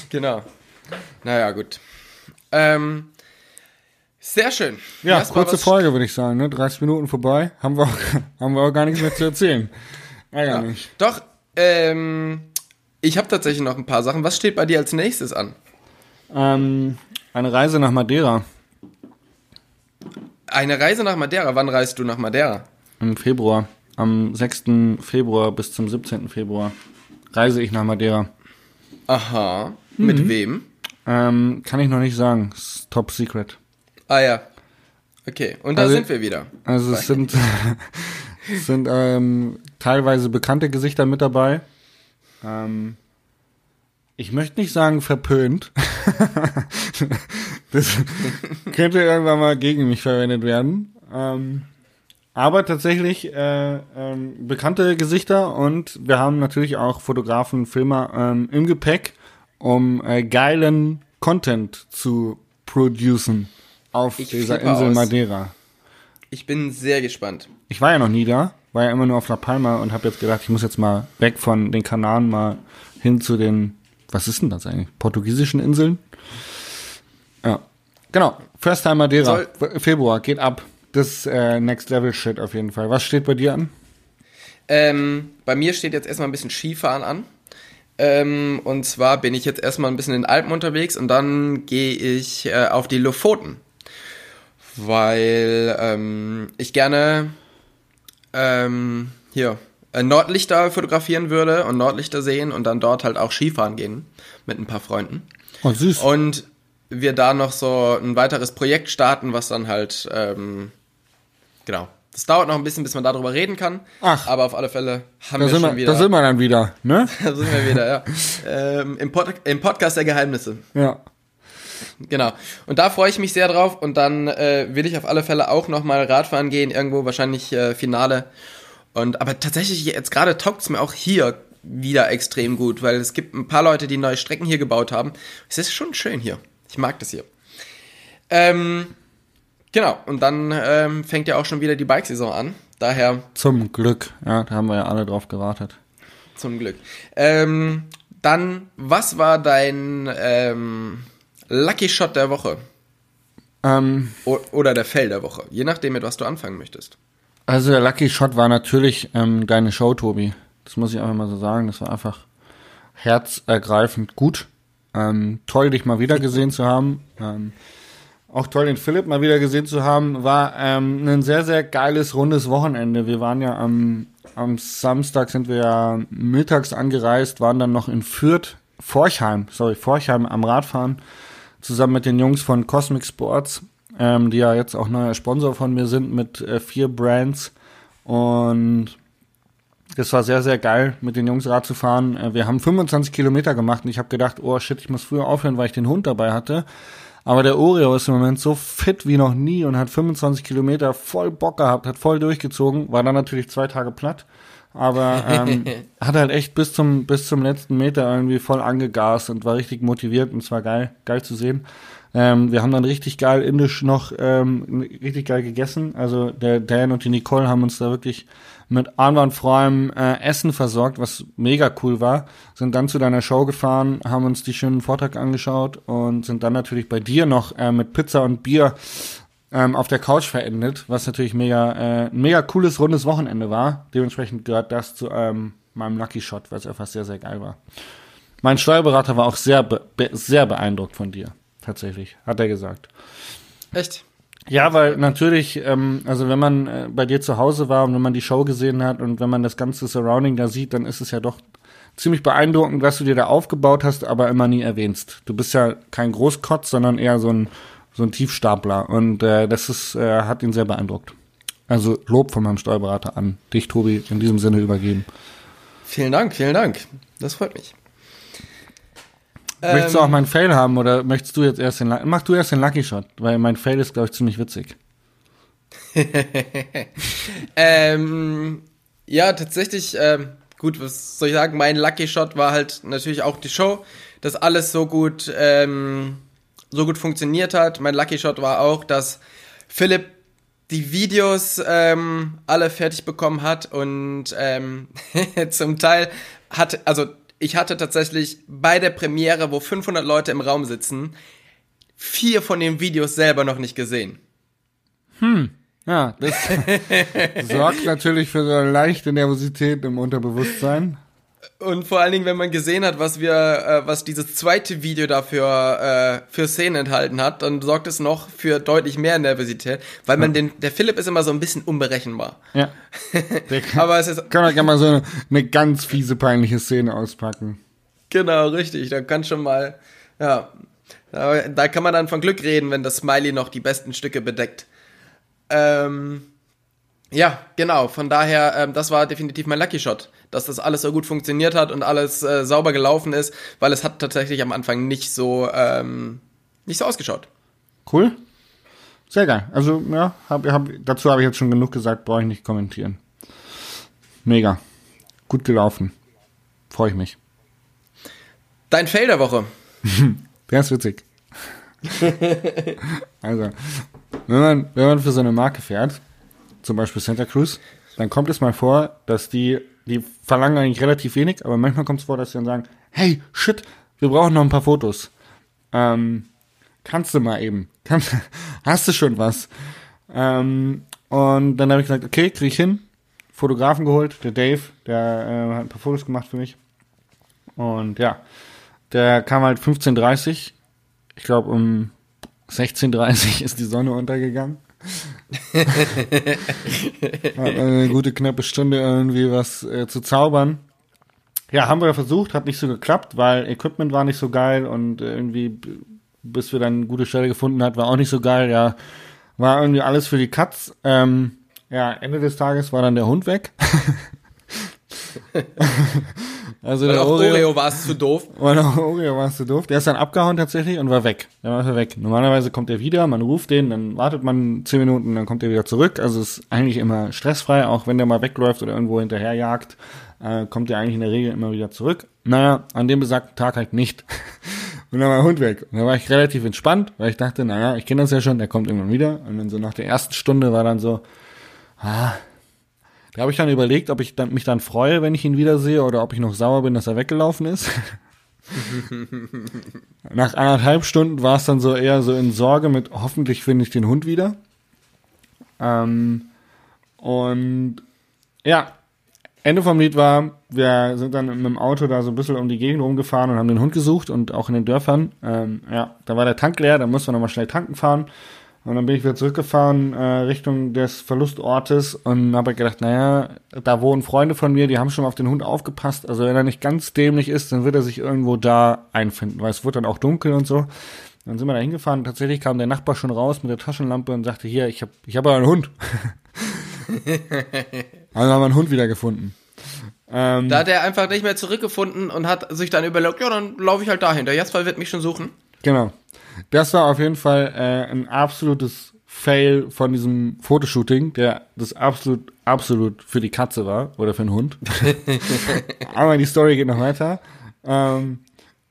Genau. Naja, gut. Ähm, sehr schön. Ja, Jasper, kurze Folge, würde ich sagen. Ne? 30 Minuten vorbei. Haben wir auch, haben wir auch gar nichts mehr zu erzählen. Ärger nicht. Doch, ähm, ich habe tatsächlich noch ein paar Sachen. Was steht bei dir als nächstes an? Ähm, eine Reise nach Madeira Eine Reise nach Madeira. Wann reist du nach Madeira? im Februar. Am 6. Februar bis zum 17. Februar reise ich nach Madeira. Aha. Mhm. Mit wem? Ähm, kann ich noch nicht sagen. Ist top secret. Ah ja. Okay, und da Also- sind wir wieder. Also es sind, es sind ähm, teilweise bekannte Gesichter mit dabei. Ähm, ich möchte nicht sagen verpönt. das könnte irgendwann mal gegen mich verwendet werden. Ähm, aber tatsächlich äh, ähm, bekannte Gesichter und wir haben natürlich auch Fotografen, Filmer ähm, im Gepäck, um äh, geilen Content zu producen auf Ich dieser Insel aus. Madeira. Ich bin sehr gespannt. Ich war ja noch nie da, war ja immer nur auf La Palma und habe jetzt gedacht, ich muss jetzt mal weg von den Kanaren mal hin zu den, was ist denn das eigentlich? Portugiesischen Inseln? Ja, genau. First Time Madeira, Soll- Fe- Februar, geht ab. Das äh, Next Level Shit auf jeden Fall. Was steht bei dir an? Ähm, bei mir steht jetzt erstmal ein bisschen Skifahren an. Ähm, und zwar bin ich jetzt erstmal ein bisschen in den Alpen unterwegs und dann gehe ich äh, auf die Lofoten. Weil ähm, ich gerne ähm, hier äh, Nordlichter fotografieren würde und Nordlichter sehen und dann dort halt auch Skifahren gehen mit ein paar Freunden. Oh, süß. Und wir da noch so ein weiteres Projekt starten, was dann halt, ähm, genau. Das dauert noch ein bisschen, bis man darüber reden kann. Ach. Aber auf alle Fälle haben da, wir sind schon wir, wieder. da sind wir dann wieder, ne? da sind wir wieder, ja. ähm, im, Pod Im Podcast der Geheimnisse. Ja. Genau. Und da freue ich mich sehr drauf. Und dann äh, will ich auf alle Fälle auch nochmal Radfahren gehen, irgendwo wahrscheinlich äh, Finale. Und aber tatsächlich, jetzt gerade taugt es mir auch hier wieder extrem gut, weil es gibt ein paar Leute, die neue Strecken hier gebaut haben. Es ist schon schön hier. Ich mag das hier. Ähm, genau. Und dann ähm, fängt ja auch schon wieder die Bikesaison an. Daher Zum Glück. Ja, da haben wir ja alle drauf gewartet. zum Glück. Ähm, dann, was war dein ähm, Lucky Shot der Woche? Ähm, O oder der Fell der Woche? Je nachdem, mit was du anfangen möchtest. Also der Lucky Shot war natürlich ähm, deine Show, Tobi. Das muss ich einfach mal so sagen. Das war einfach herzergreifend gut. Ähm, toll, dich mal wieder gesehen zu haben. Ähm, auch toll, den Philipp mal wieder gesehen zu haben. War ähm, ein sehr, sehr geiles, rundes Wochenende. Wir waren ja am, am Samstag sind wir ja mittags angereist, waren dann noch in Fürth, Forchheim, sorry, Forchheim am Radfahren, zusammen mit den Jungs von Cosmic Sports, ähm, die ja jetzt auch neuer Sponsor von mir sind mit äh, vier Brands. Und das war sehr, sehr geil, mit den Jungs Rad zu fahren. Äh, wir haben 25 Kilometer gemacht und ich habe gedacht, oh shit, ich muss früher aufhören, weil ich den Hund dabei hatte. Aber der Oreo ist im Moment so fit wie noch nie und hat 25 Kilometer voll Bock gehabt, hat voll durchgezogen, war dann natürlich zwei Tage platt. Aber ähm, hat halt echt bis zum, bis zum letzten Meter irgendwie voll angegast und war richtig motiviert und es war geil, geil zu sehen. Ähm, wir haben dann richtig geil indisch noch ähm, richtig geil gegessen. Also der Dan und die Nicole haben uns da wirklich mit einwandfreiem äh, Essen versorgt, was mega cool war. Sind dann zu deiner Show gefahren, haben uns die schönen Vortrag angeschaut und sind dann natürlich bei dir noch äh, mit Pizza und Bier ähm, auf der Couch verendet, was natürlich mega, äh, ein mega cooles, rundes Wochenende war. Dementsprechend gehört das zu ähm, meinem Lucky Shot, was einfach sehr, sehr geil war. Mein Steuerberater war auch sehr, be sehr beeindruckt von dir. Tatsächlich, hat er gesagt. Echt? Ja, weil natürlich, ähm, also wenn man äh, bei dir zu Hause war und wenn man die Show gesehen hat und wenn man das ganze Surrounding da sieht, dann ist es ja doch ziemlich beeindruckend, was du dir da aufgebaut hast, aber immer nie erwähnst. Du bist ja kein Großkotz, sondern eher so ein, so ein Tiefstapler und äh, das ist, äh, hat ihn sehr beeindruckt. Also Lob von meinem Steuerberater an dich, Tobi, in diesem Sinne übergeben. Vielen Dank, vielen Dank. Das freut mich. Möchtest du auch meinen Fail haben oder möchtest du jetzt erst den Mach du erst den Lucky Shot, weil mein Fail ist, glaube ich, ziemlich witzig. ähm, ja, tatsächlich, ähm, gut, was soll ich sagen? Mein Lucky Shot war halt natürlich auch die Show, dass alles so gut, ähm, so gut funktioniert hat. Mein Lucky Shot war auch, dass Philipp die Videos ähm, alle fertig bekommen hat und ähm, zum Teil hat, also ich hatte tatsächlich bei der Premiere, wo 500 Leute im Raum sitzen, vier von den Videos selber noch nicht gesehen. Hm. Ja, das sorgt natürlich für so eine leichte Nervosität im Unterbewusstsein. Und vor allen Dingen, wenn man gesehen hat, was wir, äh, was dieses zweite Video dafür äh, für Szenen enthalten hat, dann sorgt es noch für deutlich mehr Nervosität, weil man den, der Philipp ist immer so ein bisschen unberechenbar. Ja. Aber es ist. Kann man gerne mal so eine, eine ganz fiese, peinliche Szene auspacken. Genau, richtig. Da kann schon mal, ja, da, da kann man dann von Glück reden, wenn das Smiley noch die besten Stücke bedeckt. Ähm, ja, genau. Von daher, ähm, das war definitiv mein Lucky Shot, dass das alles so gut funktioniert hat und alles äh, sauber gelaufen ist, weil es hat tatsächlich am Anfang nicht so ähm, nicht so ausgeschaut. Cool. Sehr geil. Also ja, hab, hab, dazu habe ich jetzt schon genug gesagt, brauche ich nicht kommentieren. Mega. Gut gelaufen. Freue ich mich. Dein Fail der Woche. der ist witzig. also, wenn man, wenn man für so eine Marke fährt, zum Beispiel Santa Cruz, dann kommt es mal vor, dass die, die verlangen eigentlich relativ wenig, aber manchmal kommt es vor, dass sie dann sagen, hey, shit, wir brauchen noch ein paar Fotos. Ähm, kannst du mal eben? Kannst, hast du schon was? Ähm, und dann habe ich gesagt, okay, krieg ich hin. Fotografen geholt, der Dave, der äh, hat ein paar Fotos gemacht für mich. Und ja, der kam halt 15.30 Ich glaube, um 16.30 ist die Sonne untergegangen. Hat eine gute knappe Stunde irgendwie was äh, zu zaubern. Ja, haben wir versucht, hat nicht so geklappt, weil Equipment war nicht so geil und irgendwie, bis wir dann eine gute Stelle gefunden hat, war auch nicht so geil. Ja, war irgendwie alles für die Katz. Ähm, ja, Ende des Tages war dann der Hund weg. Also Weil der Oreo, Oreo war es zu doof. Weil auf Oreo war es zu doof. Der ist dann abgehauen tatsächlich und war weg. Der war weg. Normalerweise kommt er wieder, man ruft den, dann wartet man zehn Minuten, dann kommt er wieder zurück. Also es ist eigentlich immer stressfrei, auch wenn der mal wegläuft oder irgendwo hinterherjagt, äh, kommt er eigentlich in der Regel immer wieder zurück. Naja, an dem besagten Tag halt nicht. und dann war der Hund weg. Und da war ich relativ entspannt, weil ich dachte, naja, ich kenne das ja schon, der kommt irgendwann wieder. Und dann so nach der ersten Stunde war dann so, ah, da habe ich dann überlegt, ob ich dann, mich dann freue, wenn ich ihn wiedersehe oder ob ich noch sauer bin, dass er weggelaufen ist. Nach anderthalb Stunden war es dann so eher so in Sorge mit, hoffentlich finde ich den Hund wieder. Ähm, und ja, Ende vom Lied war, wir sind dann mit dem Auto da so ein bisschen um die Gegend rumgefahren und haben den Hund gesucht und auch in den Dörfern. Ähm, ja, da war der Tank leer, da mussten wir nochmal schnell tanken fahren. Und dann bin ich wieder zurückgefahren äh, Richtung des Verlustortes und habe gedacht, naja, da wohnen Freunde von mir, die haben schon auf den Hund aufgepasst. Also wenn er nicht ganz dämlich ist, dann wird er sich irgendwo da einfinden, weil es wird dann auch dunkel und so. Dann sind wir da hingefahren. Tatsächlich kam der Nachbar schon raus mit der Taschenlampe und sagte, hier, ich habe ich hab einen Hund. also haben wir einen Hund wieder gefunden. Ähm, Da hat er einfach nicht mehr zurückgefunden und hat sich dann überlegt, ja, dann laufe ich halt dahinter. Jasper wird mich schon suchen. Genau. Das war auf jeden Fall äh, ein absolutes Fail von diesem Fotoshooting, der das absolut, absolut für die Katze war oder für den Hund. Aber die Story geht noch weiter. Ähm,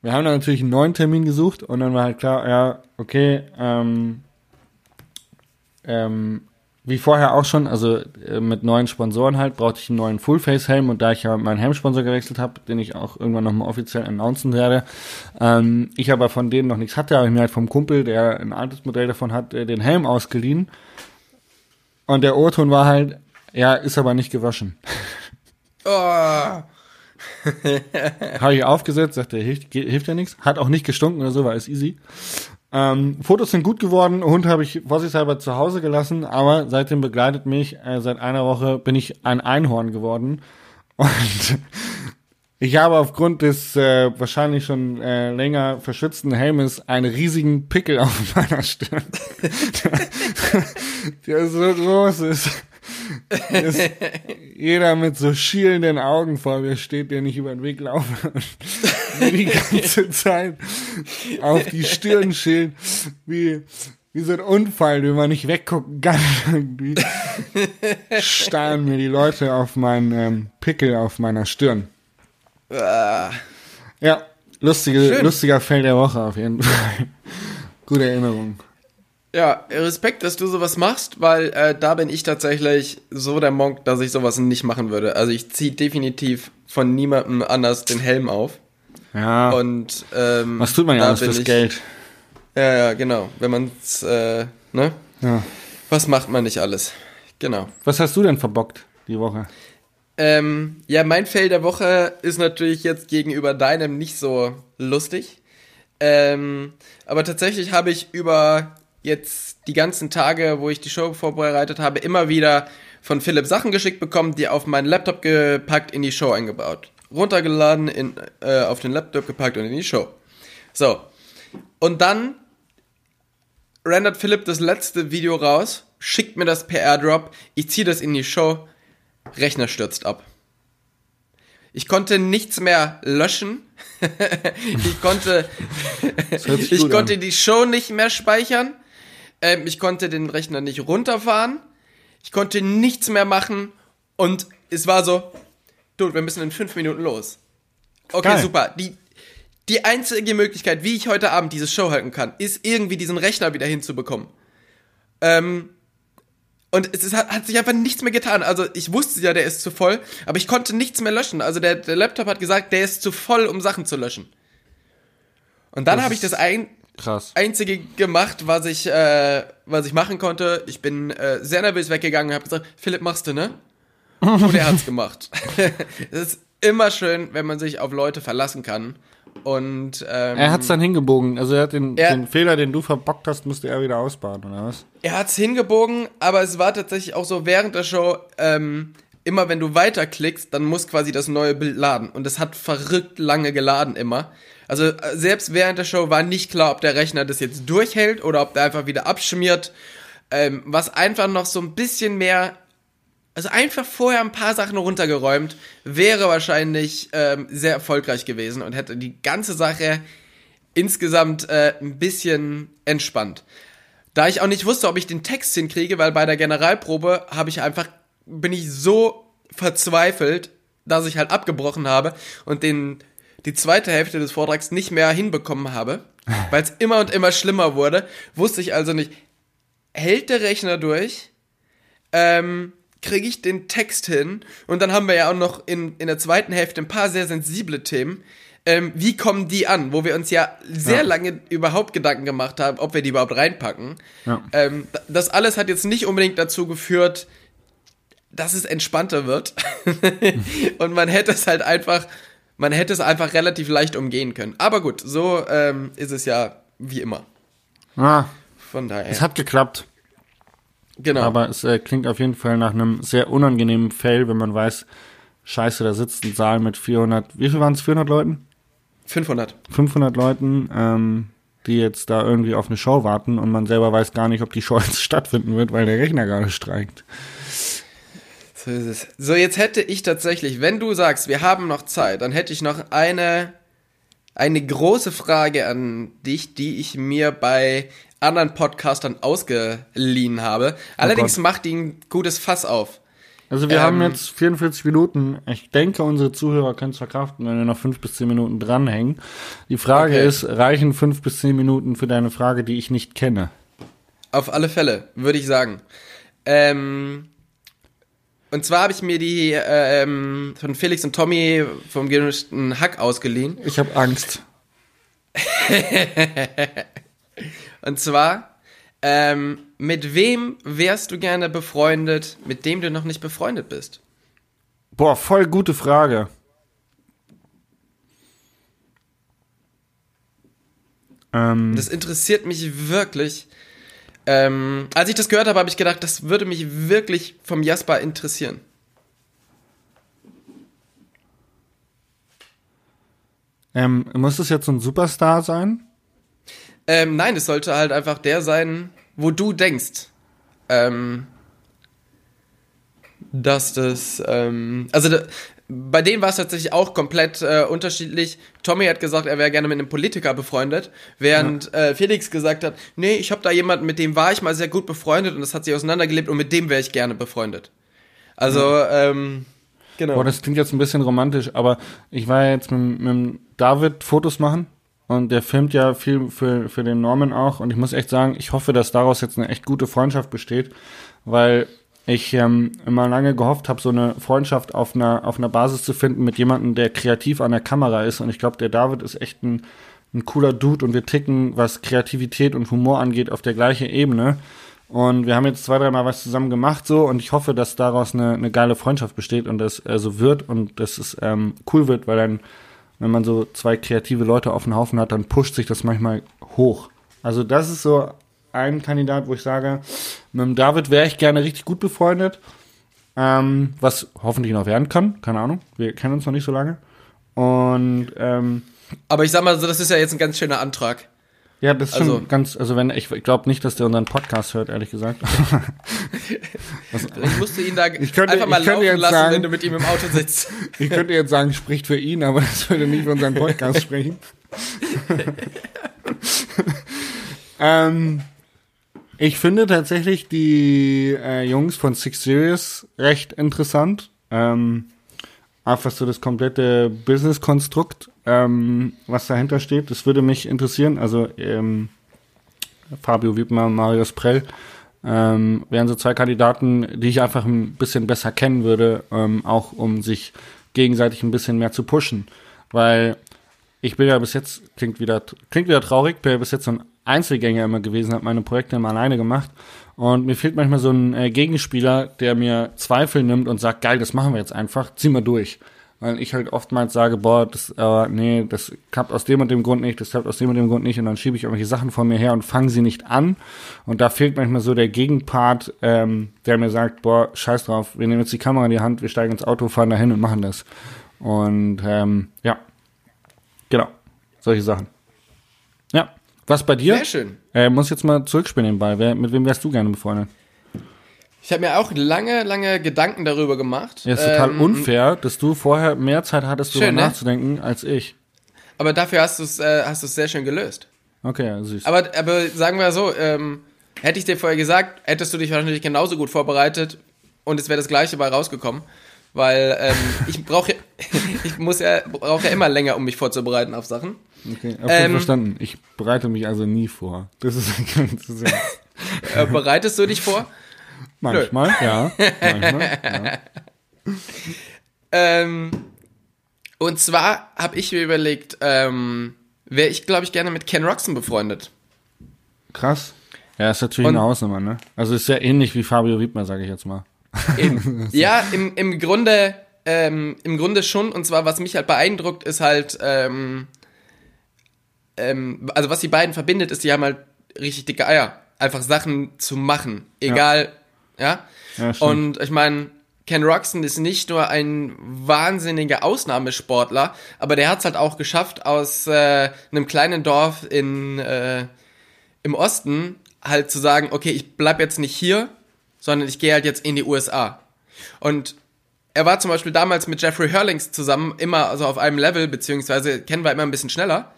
wir haben dann natürlich einen neuen Termin gesucht und dann war halt klar, ja, okay, ähm, ähm, wie vorher auch schon, also äh, mit neuen Sponsoren halt, brauchte ich einen neuen Full-Face-Helm und da ich ja meinen Helmsponsor gewechselt habe, den ich auch irgendwann nochmal offiziell announcen werde, ähm, ich aber von denen noch nichts hatte, habe ich mir halt vom Kumpel, der ein altes Modell davon hat, äh, den Helm ausgeliehen. Und der O-Ton war halt, ja, ist aber nicht gewaschen. Oh, Habe ich aufgesetzt, sagte, hilft, hilft ja nichts. Hat auch nicht gestunken oder so, war alles easy. Ähm, Fotos sind gut geworden. Hund habe ich vorsichtshalber zu Hause gelassen, aber seitdem begleitet mich, äh, seit einer Woche bin ich ein Einhorn geworden. Und ich habe aufgrund des äh, wahrscheinlich schon äh, länger verschützten Helmes einen riesigen Pickel auf meiner Stirn. der so groß ist. jeder mit so schielenden Augen vor mir steht, der nicht über den Weg laufe und die ganze Zeit auf die Stirn schielt, wie, wie so ein Unfall, den man nicht weggucken kann. Irgendwie starren mir die Leute auf meinen ähm, Pickel auf meiner Stirn. ah. Ja, lustige, Schön. lustiger Fell der Woche auf jeden Fall. Gute Erinnerung. Ja, Respekt, dass du sowas machst, weil äh, da bin ich tatsächlich so der Monk, dass ich sowas nicht machen würde. Also ich ziehe definitiv von niemandem anders den Helm auf. Ja, Und ähm, was tut man ja alles fürs ich- Geld? Ja, ja, genau. Wenn man's, äh, ne? Ja. Was macht man nicht alles? Genau. Was hast du denn verbockt die Woche? Ähm, ja, mein Fail der Woche ist natürlich jetzt gegenüber deinem nicht so lustig. Ähm, aber tatsächlich habe ich über jetzt die ganzen Tage, wo ich die Show vorbereitet habe, immer wieder von Philipp Sachen geschickt bekommen, die auf meinen Laptop gepackt, in die Show eingebaut. Runtergeladen, in, äh, auf den Laptop gepackt und in die Show. So. Und dann rendert Philipp das letzte Video raus, schickt mir das per Airdrop, ich ziehe das in die Show, Rechner stürzt ab. Ich konnte nichts mehr löschen. ich konnte, ich konnte an. die Show nicht mehr speichern. Ähm, ich konnte den Rechner nicht runterfahren. Ich konnte nichts mehr machen. Und es war so, du, wir müssen in fünf Minuten los. Okay, Geil. super. Die, die einzige Möglichkeit, wie ich heute Abend diese Show halten kann, ist irgendwie diesen Rechner wieder hinzubekommen. Ähm, und es ist, hat, hat sich einfach nichts mehr getan. Also ich wusste ja, der ist zu voll, aber ich konnte nichts mehr löschen. Also der, der Laptop hat gesagt, der ist zu voll, um Sachen zu löschen. Und dann habe ich das ein, Krass. einzige gemacht, was ich, äh, was ich machen konnte. Ich bin äh, sehr nervös weggegangen und habe gesagt, Philipp, machst du, ne? Und er hat's gemacht. Es ist immer schön, wenn man sich auf Leute verlassen kann. Und ähm, Er hat's dann hingebogen. Also er hat den, Er- den Fehler, den du verbockt hast, musste er wieder ausbaden, oder was? Er hat's hingebogen, aber es war tatsächlich auch so während der Show, ähm, immer wenn du weiterklickst, dann muss quasi das neue Bild laden. Und es hat verrückt lange geladen immer. Also äh, selbst während der Show war nicht klar, ob der Rechner das jetzt durchhält oder ob der einfach wieder abschmiert. Ähm, was einfach noch so ein bisschen mehr, also einfach vorher ein paar Sachen runtergeräumt, wäre wahrscheinlich ähm, sehr erfolgreich gewesen und hätte die ganze Sache insgesamt äh, ein bisschen entspannt. Da ich auch nicht wusste, ob ich den Text hinkriege, weil bei der Generalprobe habe ich einfach, bin ich so verzweifelt, dass ich halt abgebrochen habe und den, die zweite Hälfte des Vortrags nicht mehr hinbekommen habe, weil es immer und immer schlimmer wurde, wusste ich also nicht, hält der Rechner durch, ähm, kriege ich den Text hin und dann haben wir ja auch noch in, in der zweiten Hälfte ein paar sehr sensible Themen. Ähm, wie kommen die an, wo wir uns ja sehr Ja. lange überhaupt Gedanken gemacht haben, ob wir die überhaupt reinpacken. Ja. Ähm, das alles hat jetzt nicht unbedingt dazu geführt, dass es entspannter wird. und man hätte es halt einfach, man hätte es einfach relativ leicht umgehen können. Aber gut, so ähm, ist es ja wie immer. Ah, Von daher. es hat geklappt. genau. Aber es äh, klingt auf jeden Fall nach einem sehr unangenehmen Fail, wenn man weiß, scheiße, da sitzt ein Saal mit 400, wie viel waren es, 400 Leuten? 500. 500 Leuten, ähm, die jetzt da irgendwie auf eine Show warten und man selber weiß gar nicht, ob die Show jetzt stattfinden wird, weil der Rechner gerade streikt. So ist es. So, jetzt hätte ich tatsächlich, wenn du sagst, wir haben noch Zeit, dann hätte ich noch eine, eine große Frage an dich, die ich mir bei anderen Podcastern ausgeliehen habe. Allerdings Gott. macht die ein gutes Fass auf. Also wir Ähm, haben jetzt 44 Minuten. Ich denke, unsere Zuhörer können es verkraften, wenn wir noch fünf bis zehn Minuten dranhängen. Die Frage Okay. ist, reichen fünf bis zehn Minuten für deine Frage, die ich nicht kenne? Auf alle Fälle, würde ich sagen. Ähm, und zwar habe ich mir die äh, ähm, von Felix und Tommy vom gemischten Hack ausgeliehen. Ich habe Angst. Und zwar, ähm, mit wem wärst du gerne befreundet, mit dem du noch nicht befreundet bist? Boah, voll gute Frage. Ähm, Das interessiert mich wirklich. Ähm, als ich das gehört habe, habe ich gedacht, das würde mich wirklich vom Jasper interessieren. ähm, muss es jetzt so ein Superstar sein? Ähm, nein, es sollte halt einfach der sein, wo du denkst, ähm, dass das, ähm, also bei denen war es tatsächlich auch komplett äh, unterschiedlich. Tommy hat gesagt, er wäre gerne mit einem Politiker befreundet, während äh, Felix gesagt hat, nee, ich habe da jemanden, mit dem war ich mal sehr gut befreundet und das hat sich auseinandergelebt und mit dem wäre ich gerne befreundet. Also, ähm, genau. Boah, das klingt jetzt ein bisschen romantisch, aber ich war ja jetzt mit, mit David Fotos machen und der filmt ja viel für, für den Norman auch und ich muss echt sagen, ich hoffe, dass daraus jetzt eine echt gute Freundschaft besteht, weil ich ähm, immer lange gehofft habe, so eine Freundschaft auf einer, auf einer Basis zu finden mit jemandem, der kreativ an der Kamera ist und ich glaube, der David ist echt ein, ein cooler Dude und wir ticken, was Kreativität und Humor angeht, auf der gleichen Ebene. Und wir haben jetzt zwei, dreimal was zusammen gemacht so und ich hoffe, dass daraus eine, eine geile Freundschaft besteht und das äh, so wird und dass es ähm, cool wird, weil dann, wenn man so zwei kreative Leute auf dem Haufen hat, dann pusht sich das manchmal hoch. Also das ist so ein Kandidat, wo ich sage, mit dem David wäre ich gerne richtig gut befreundet, ähm, was hoffentlich noch werden kann, keine Ahnung, wir kennen uns noch nicht so lange. Und ähm, Aber ich sag mal so, das ist ja jetzt ein ganz schöner Antrag. ja, das ist Also- schon ganz, also wenn, ich, ich glaube nicht, dass der unseren Podcast hört, ehrlich gesagt. Ich musste ihn da könnte- einfach mal ich laufen lassen, sagen- wenn du mit ihm im Auto sitzt. Ich könnte jetzt sagen, spricht für ihn, aber das würde nicht für unseren Podcast sprechen. ähm, ich finde tatsächlich die äh, Jungs von Six Serious recht interessant. Ähm, einfach so das komplette Business-Konstrukt, ähm, was dahinter steht. Das würde mich interessieren. Also ähm, Fabio Wiedmer, Marius Prell ähm, wären so zwei Kandidaten, die ich einfach ein bisschen besser kennen würde, ähm, auch um sich gegenseitig ein bisschen mehr zu pushen. Weil ich bin ja bis jetzt, klingt wieder, klingt wieder traurig, bin ja bis jetzt so ein Einzelgänger immer gewesen, habe meine Projekte immer alleine gemacht. Und mir fehlt manchmal so ein äh, Gegenspieler, der mir Zweifel nimmt und sagt, geil, das machen wir jetzt einfach, zieh mal durch. Weil ich halt oftmals sage, boah, das, äh, nee, das klappt aus dem und dem Grund nicht, das klappt aus dem und dem Grund nicht und dann schiebe ich irgendwelche Sachen vor mir her und fange sie nicht an. Und da fehlt manchmal so der Gegenpart, ähm, der mir sagt, boah, scheiß drauf, wir nehmen jetzt die Kamera in die Hand, wir steigen ins Auto, fahren dahin und machen das. Und ähm, ja, genau, solche Sachen. Ja, was bei dir? Sehr schön. Äh, muss jetzt mal zurückspielen den Ball. Wer, mit wem wärst du gerne befreundet? Ich habe mir auch lange, lange Gedanken darüber gemacht. Ja, ist total Ähm, unfair, dass du vorher mehr Zeit hattest, darüber Schön, ne? nachzudenken, als ich. Aber dafür hast du es äh, hast du's sehr schön gelöst. Okay, ja, süß. Aber, aber sagen wir so, ähm, hätte ich dir vorher gesagt, hättest du dich wahrscheinlich genauso gut vorbereitet und es wäre das gleiche bei rausgekommen. Weil ähm, ich brauche, ich muss ja, brauche ja immer länger, um mich vorzubereiten auf Sachen. okay, hab ähm, verstanden. Ich bereite mich also nie vor. Das ist, ist ja, Äh, bereitest du dich vor? manchmal, ja. Manchmal, ja. Ähm, und zwar habe ich mir überlegt, ähm, wäre ich, glaube ich, gerne mit Ken Roxon befreundet. Krass. Ja, ist natürlich Und- eine Hausnummer, ne? Also ist sehr ähnlich wie Fabio Wiedmer, sage ich jetzt mal. Eben. ja, im, im Grunde, ähm, im Grunde schon. Und zwar, was mich halt beeindruckt, ist halt, ähm, ähm, also was die beiden verbindet, ist, die haben halt richtig dicke Eier. Einfach Sachen zu machen. Egal, ja. Ja, stimmt. Und ich meine, Ken Roxon ist nicht nur ein wahnsinniger Ausnahmesportler, aber der hat es halt auch geschafft, aus äh, einem kleinen Dorf in, äh, im Osten halt zu sagen, okay, ich bleib jetzt nicht hier, sondern ich gehe halt jetzt in die USA. Und er war zum Beispiel damals mit Jeffrey Hurlings zusammen immer also auf einem Level, beziehungsweise Ken war immer ein bisschen schneller.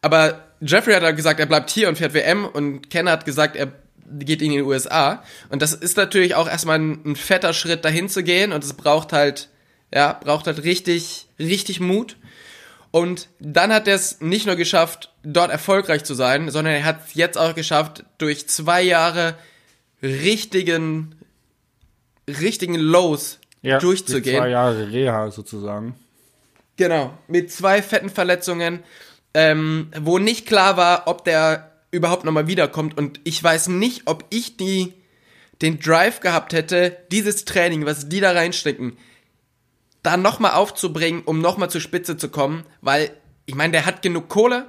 Aber Jeffrey hat halt gesagt, er bleibt hier und fährt WM und Ken hat gesagt, er geht in die USA. Und das ist natürlich auch erstmal ein, ein fetter Schritt dahin zu gehen und es braucht halt, ja, braucht halt richtig, richtig Mut. Und dann hat er es nicht nur geschafft, dort erfolgreich zu sein, sondern er hat es jetzt auch geschafft, durch zwei Jahre richtigen, richtigen Lows Ja, durchzugehen. Zwei Jahre Reha sozusagen. Genau, mit zwei fetten Verletzungen, ähm, wo nicht klar war, ob der überhaupt nochmal wiederkommt. Und ich weiß nicht, ob ich die, den Drive gehabt hätte, dieses Training, was die da reinstecken, da nochmal aufzubringen, um nochmal zur Spitze zu kommen, weil ich meine, der hat genug Kohle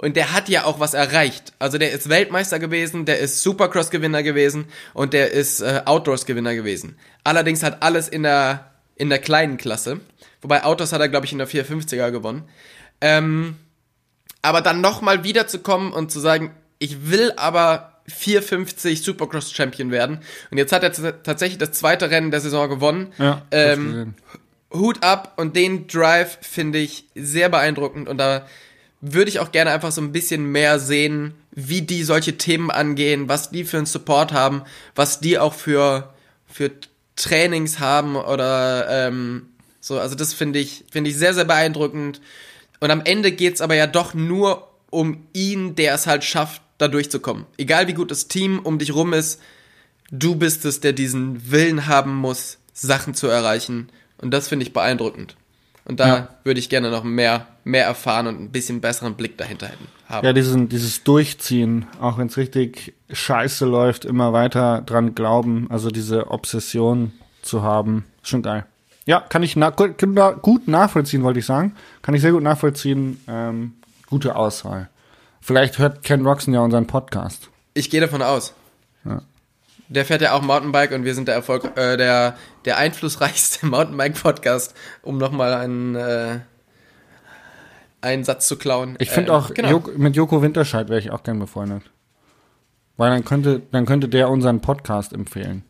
und der hat ja auch was erreicht. Also der ist Weltmeister gewesen, der ist Supercross-Gewinner gewesen und der ist äh, Outdoors-Gewinner gewesen. Allerdings hat alles in der, in der kleinen Klasse. Wobei Autos hat er, glaube ich, in der 450er gewonnen. Ähm, aber dann nochmal wiederzukommen und zu sagen, ich will aber 450 Supercross Champion werden. Und jetzt hat er tatsächlich das zweite Rennen der Saison gewonnen. Ja, ähm. Hut ab und den Drive finde ich sehr beeindruckend und da würde ich auch gerne einfach so ein bisschen mehr sehen, wie die solche Themen angehen, was die für einen Support haben, was die auch für, für Trainings haben oder ähm, so. Also das finde ich, finde ich sehr, sehr beeindruckend. Und am Ende geht's aber ja doch nur um ihn, der es halt schafft, da durchzukommen. Egal wie gut das Team um dich rum ist, du bist es, der diesen Willen haben muss, Sachen zu erreichen. Und das finde ich beeindruckend. Und da Ja. würde ich gerne noch mehr, mehr erfahren und ein bisschen besseren Blick dahinter hätten, haben. Ja, diesen, dieses Durchziehen, auch wenn es richtig scheiße läuft, immer weiter dran glauben, also diese Obsession zu haben, schon geil. Ja, kann ich na gut, gut nachvollziehen, wollte ich sagen. Kann ich sehr gut nachvollziehen. Ähm, gute Auswahl. Vielleicht hört Ken Roxon ja unseren Podcast. Ich gehe davon aus. Ja. Der fährt ja auch Mountainbike und wir sind der Erfolg, äh, der, der einflussreichste Mountainbike-Podcast, um nochmal einen, äh, einen Satz zu klauen. Ich finde Ähm, auch, genau. Joko, mit Joko Winterscheid wäre ich auch gern befreundet. Weil dann könnte, dann könnte der unseren Podcast empfehlen.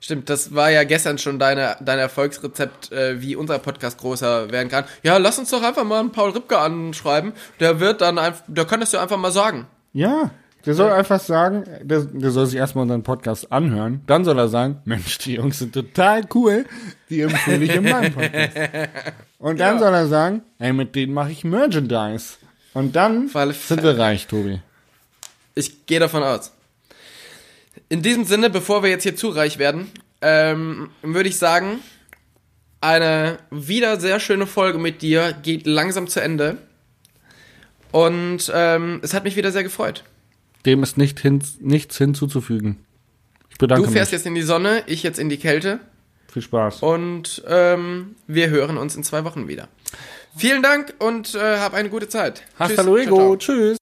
Stimmt, das war ja gestern schon deine, dein Erfolgsrezept, äh, wie unser Podcast größer werden kann. Ja, lass uns doch einfach mal einen Paul Ripke anschreiben. Der wird dann einfach, der kann das ja einfach mal sagen. Ja, der soll einfach sagen, der, der soll sich erstmal unseren Podcast anhören. Dann soll er sagen, Mensch, die Jungs sind total cool. Die empfehle ich in meinem Podcast. Und dann Ja. soll er sagen, ey, mit denen mache ich Merchandise. Und dann sind wir reich, Tobi. Ich gehe davon aus. In diesem Sinne, bevor wir jetzt hier zu reich werden, ähm, würde ich sagen, eine wieder sehr schöne Folge mit dir geht langsam zu Ende. Und ähm, es hat mich wieder sehr gefreut. Dem ist nicht hin, nichts hinzuzufügen. Ich bedanke Du fährst mich. jetzt in die Sonne, ich jetzt in die Kälte. Viel Spaß. Und ähm, wir hören uns in zwei Wochen wieder. Vielen Dank und äh, hab eine gute Zeit. Hasta Tschüss. Ciao, ciao. luego. Tschüss.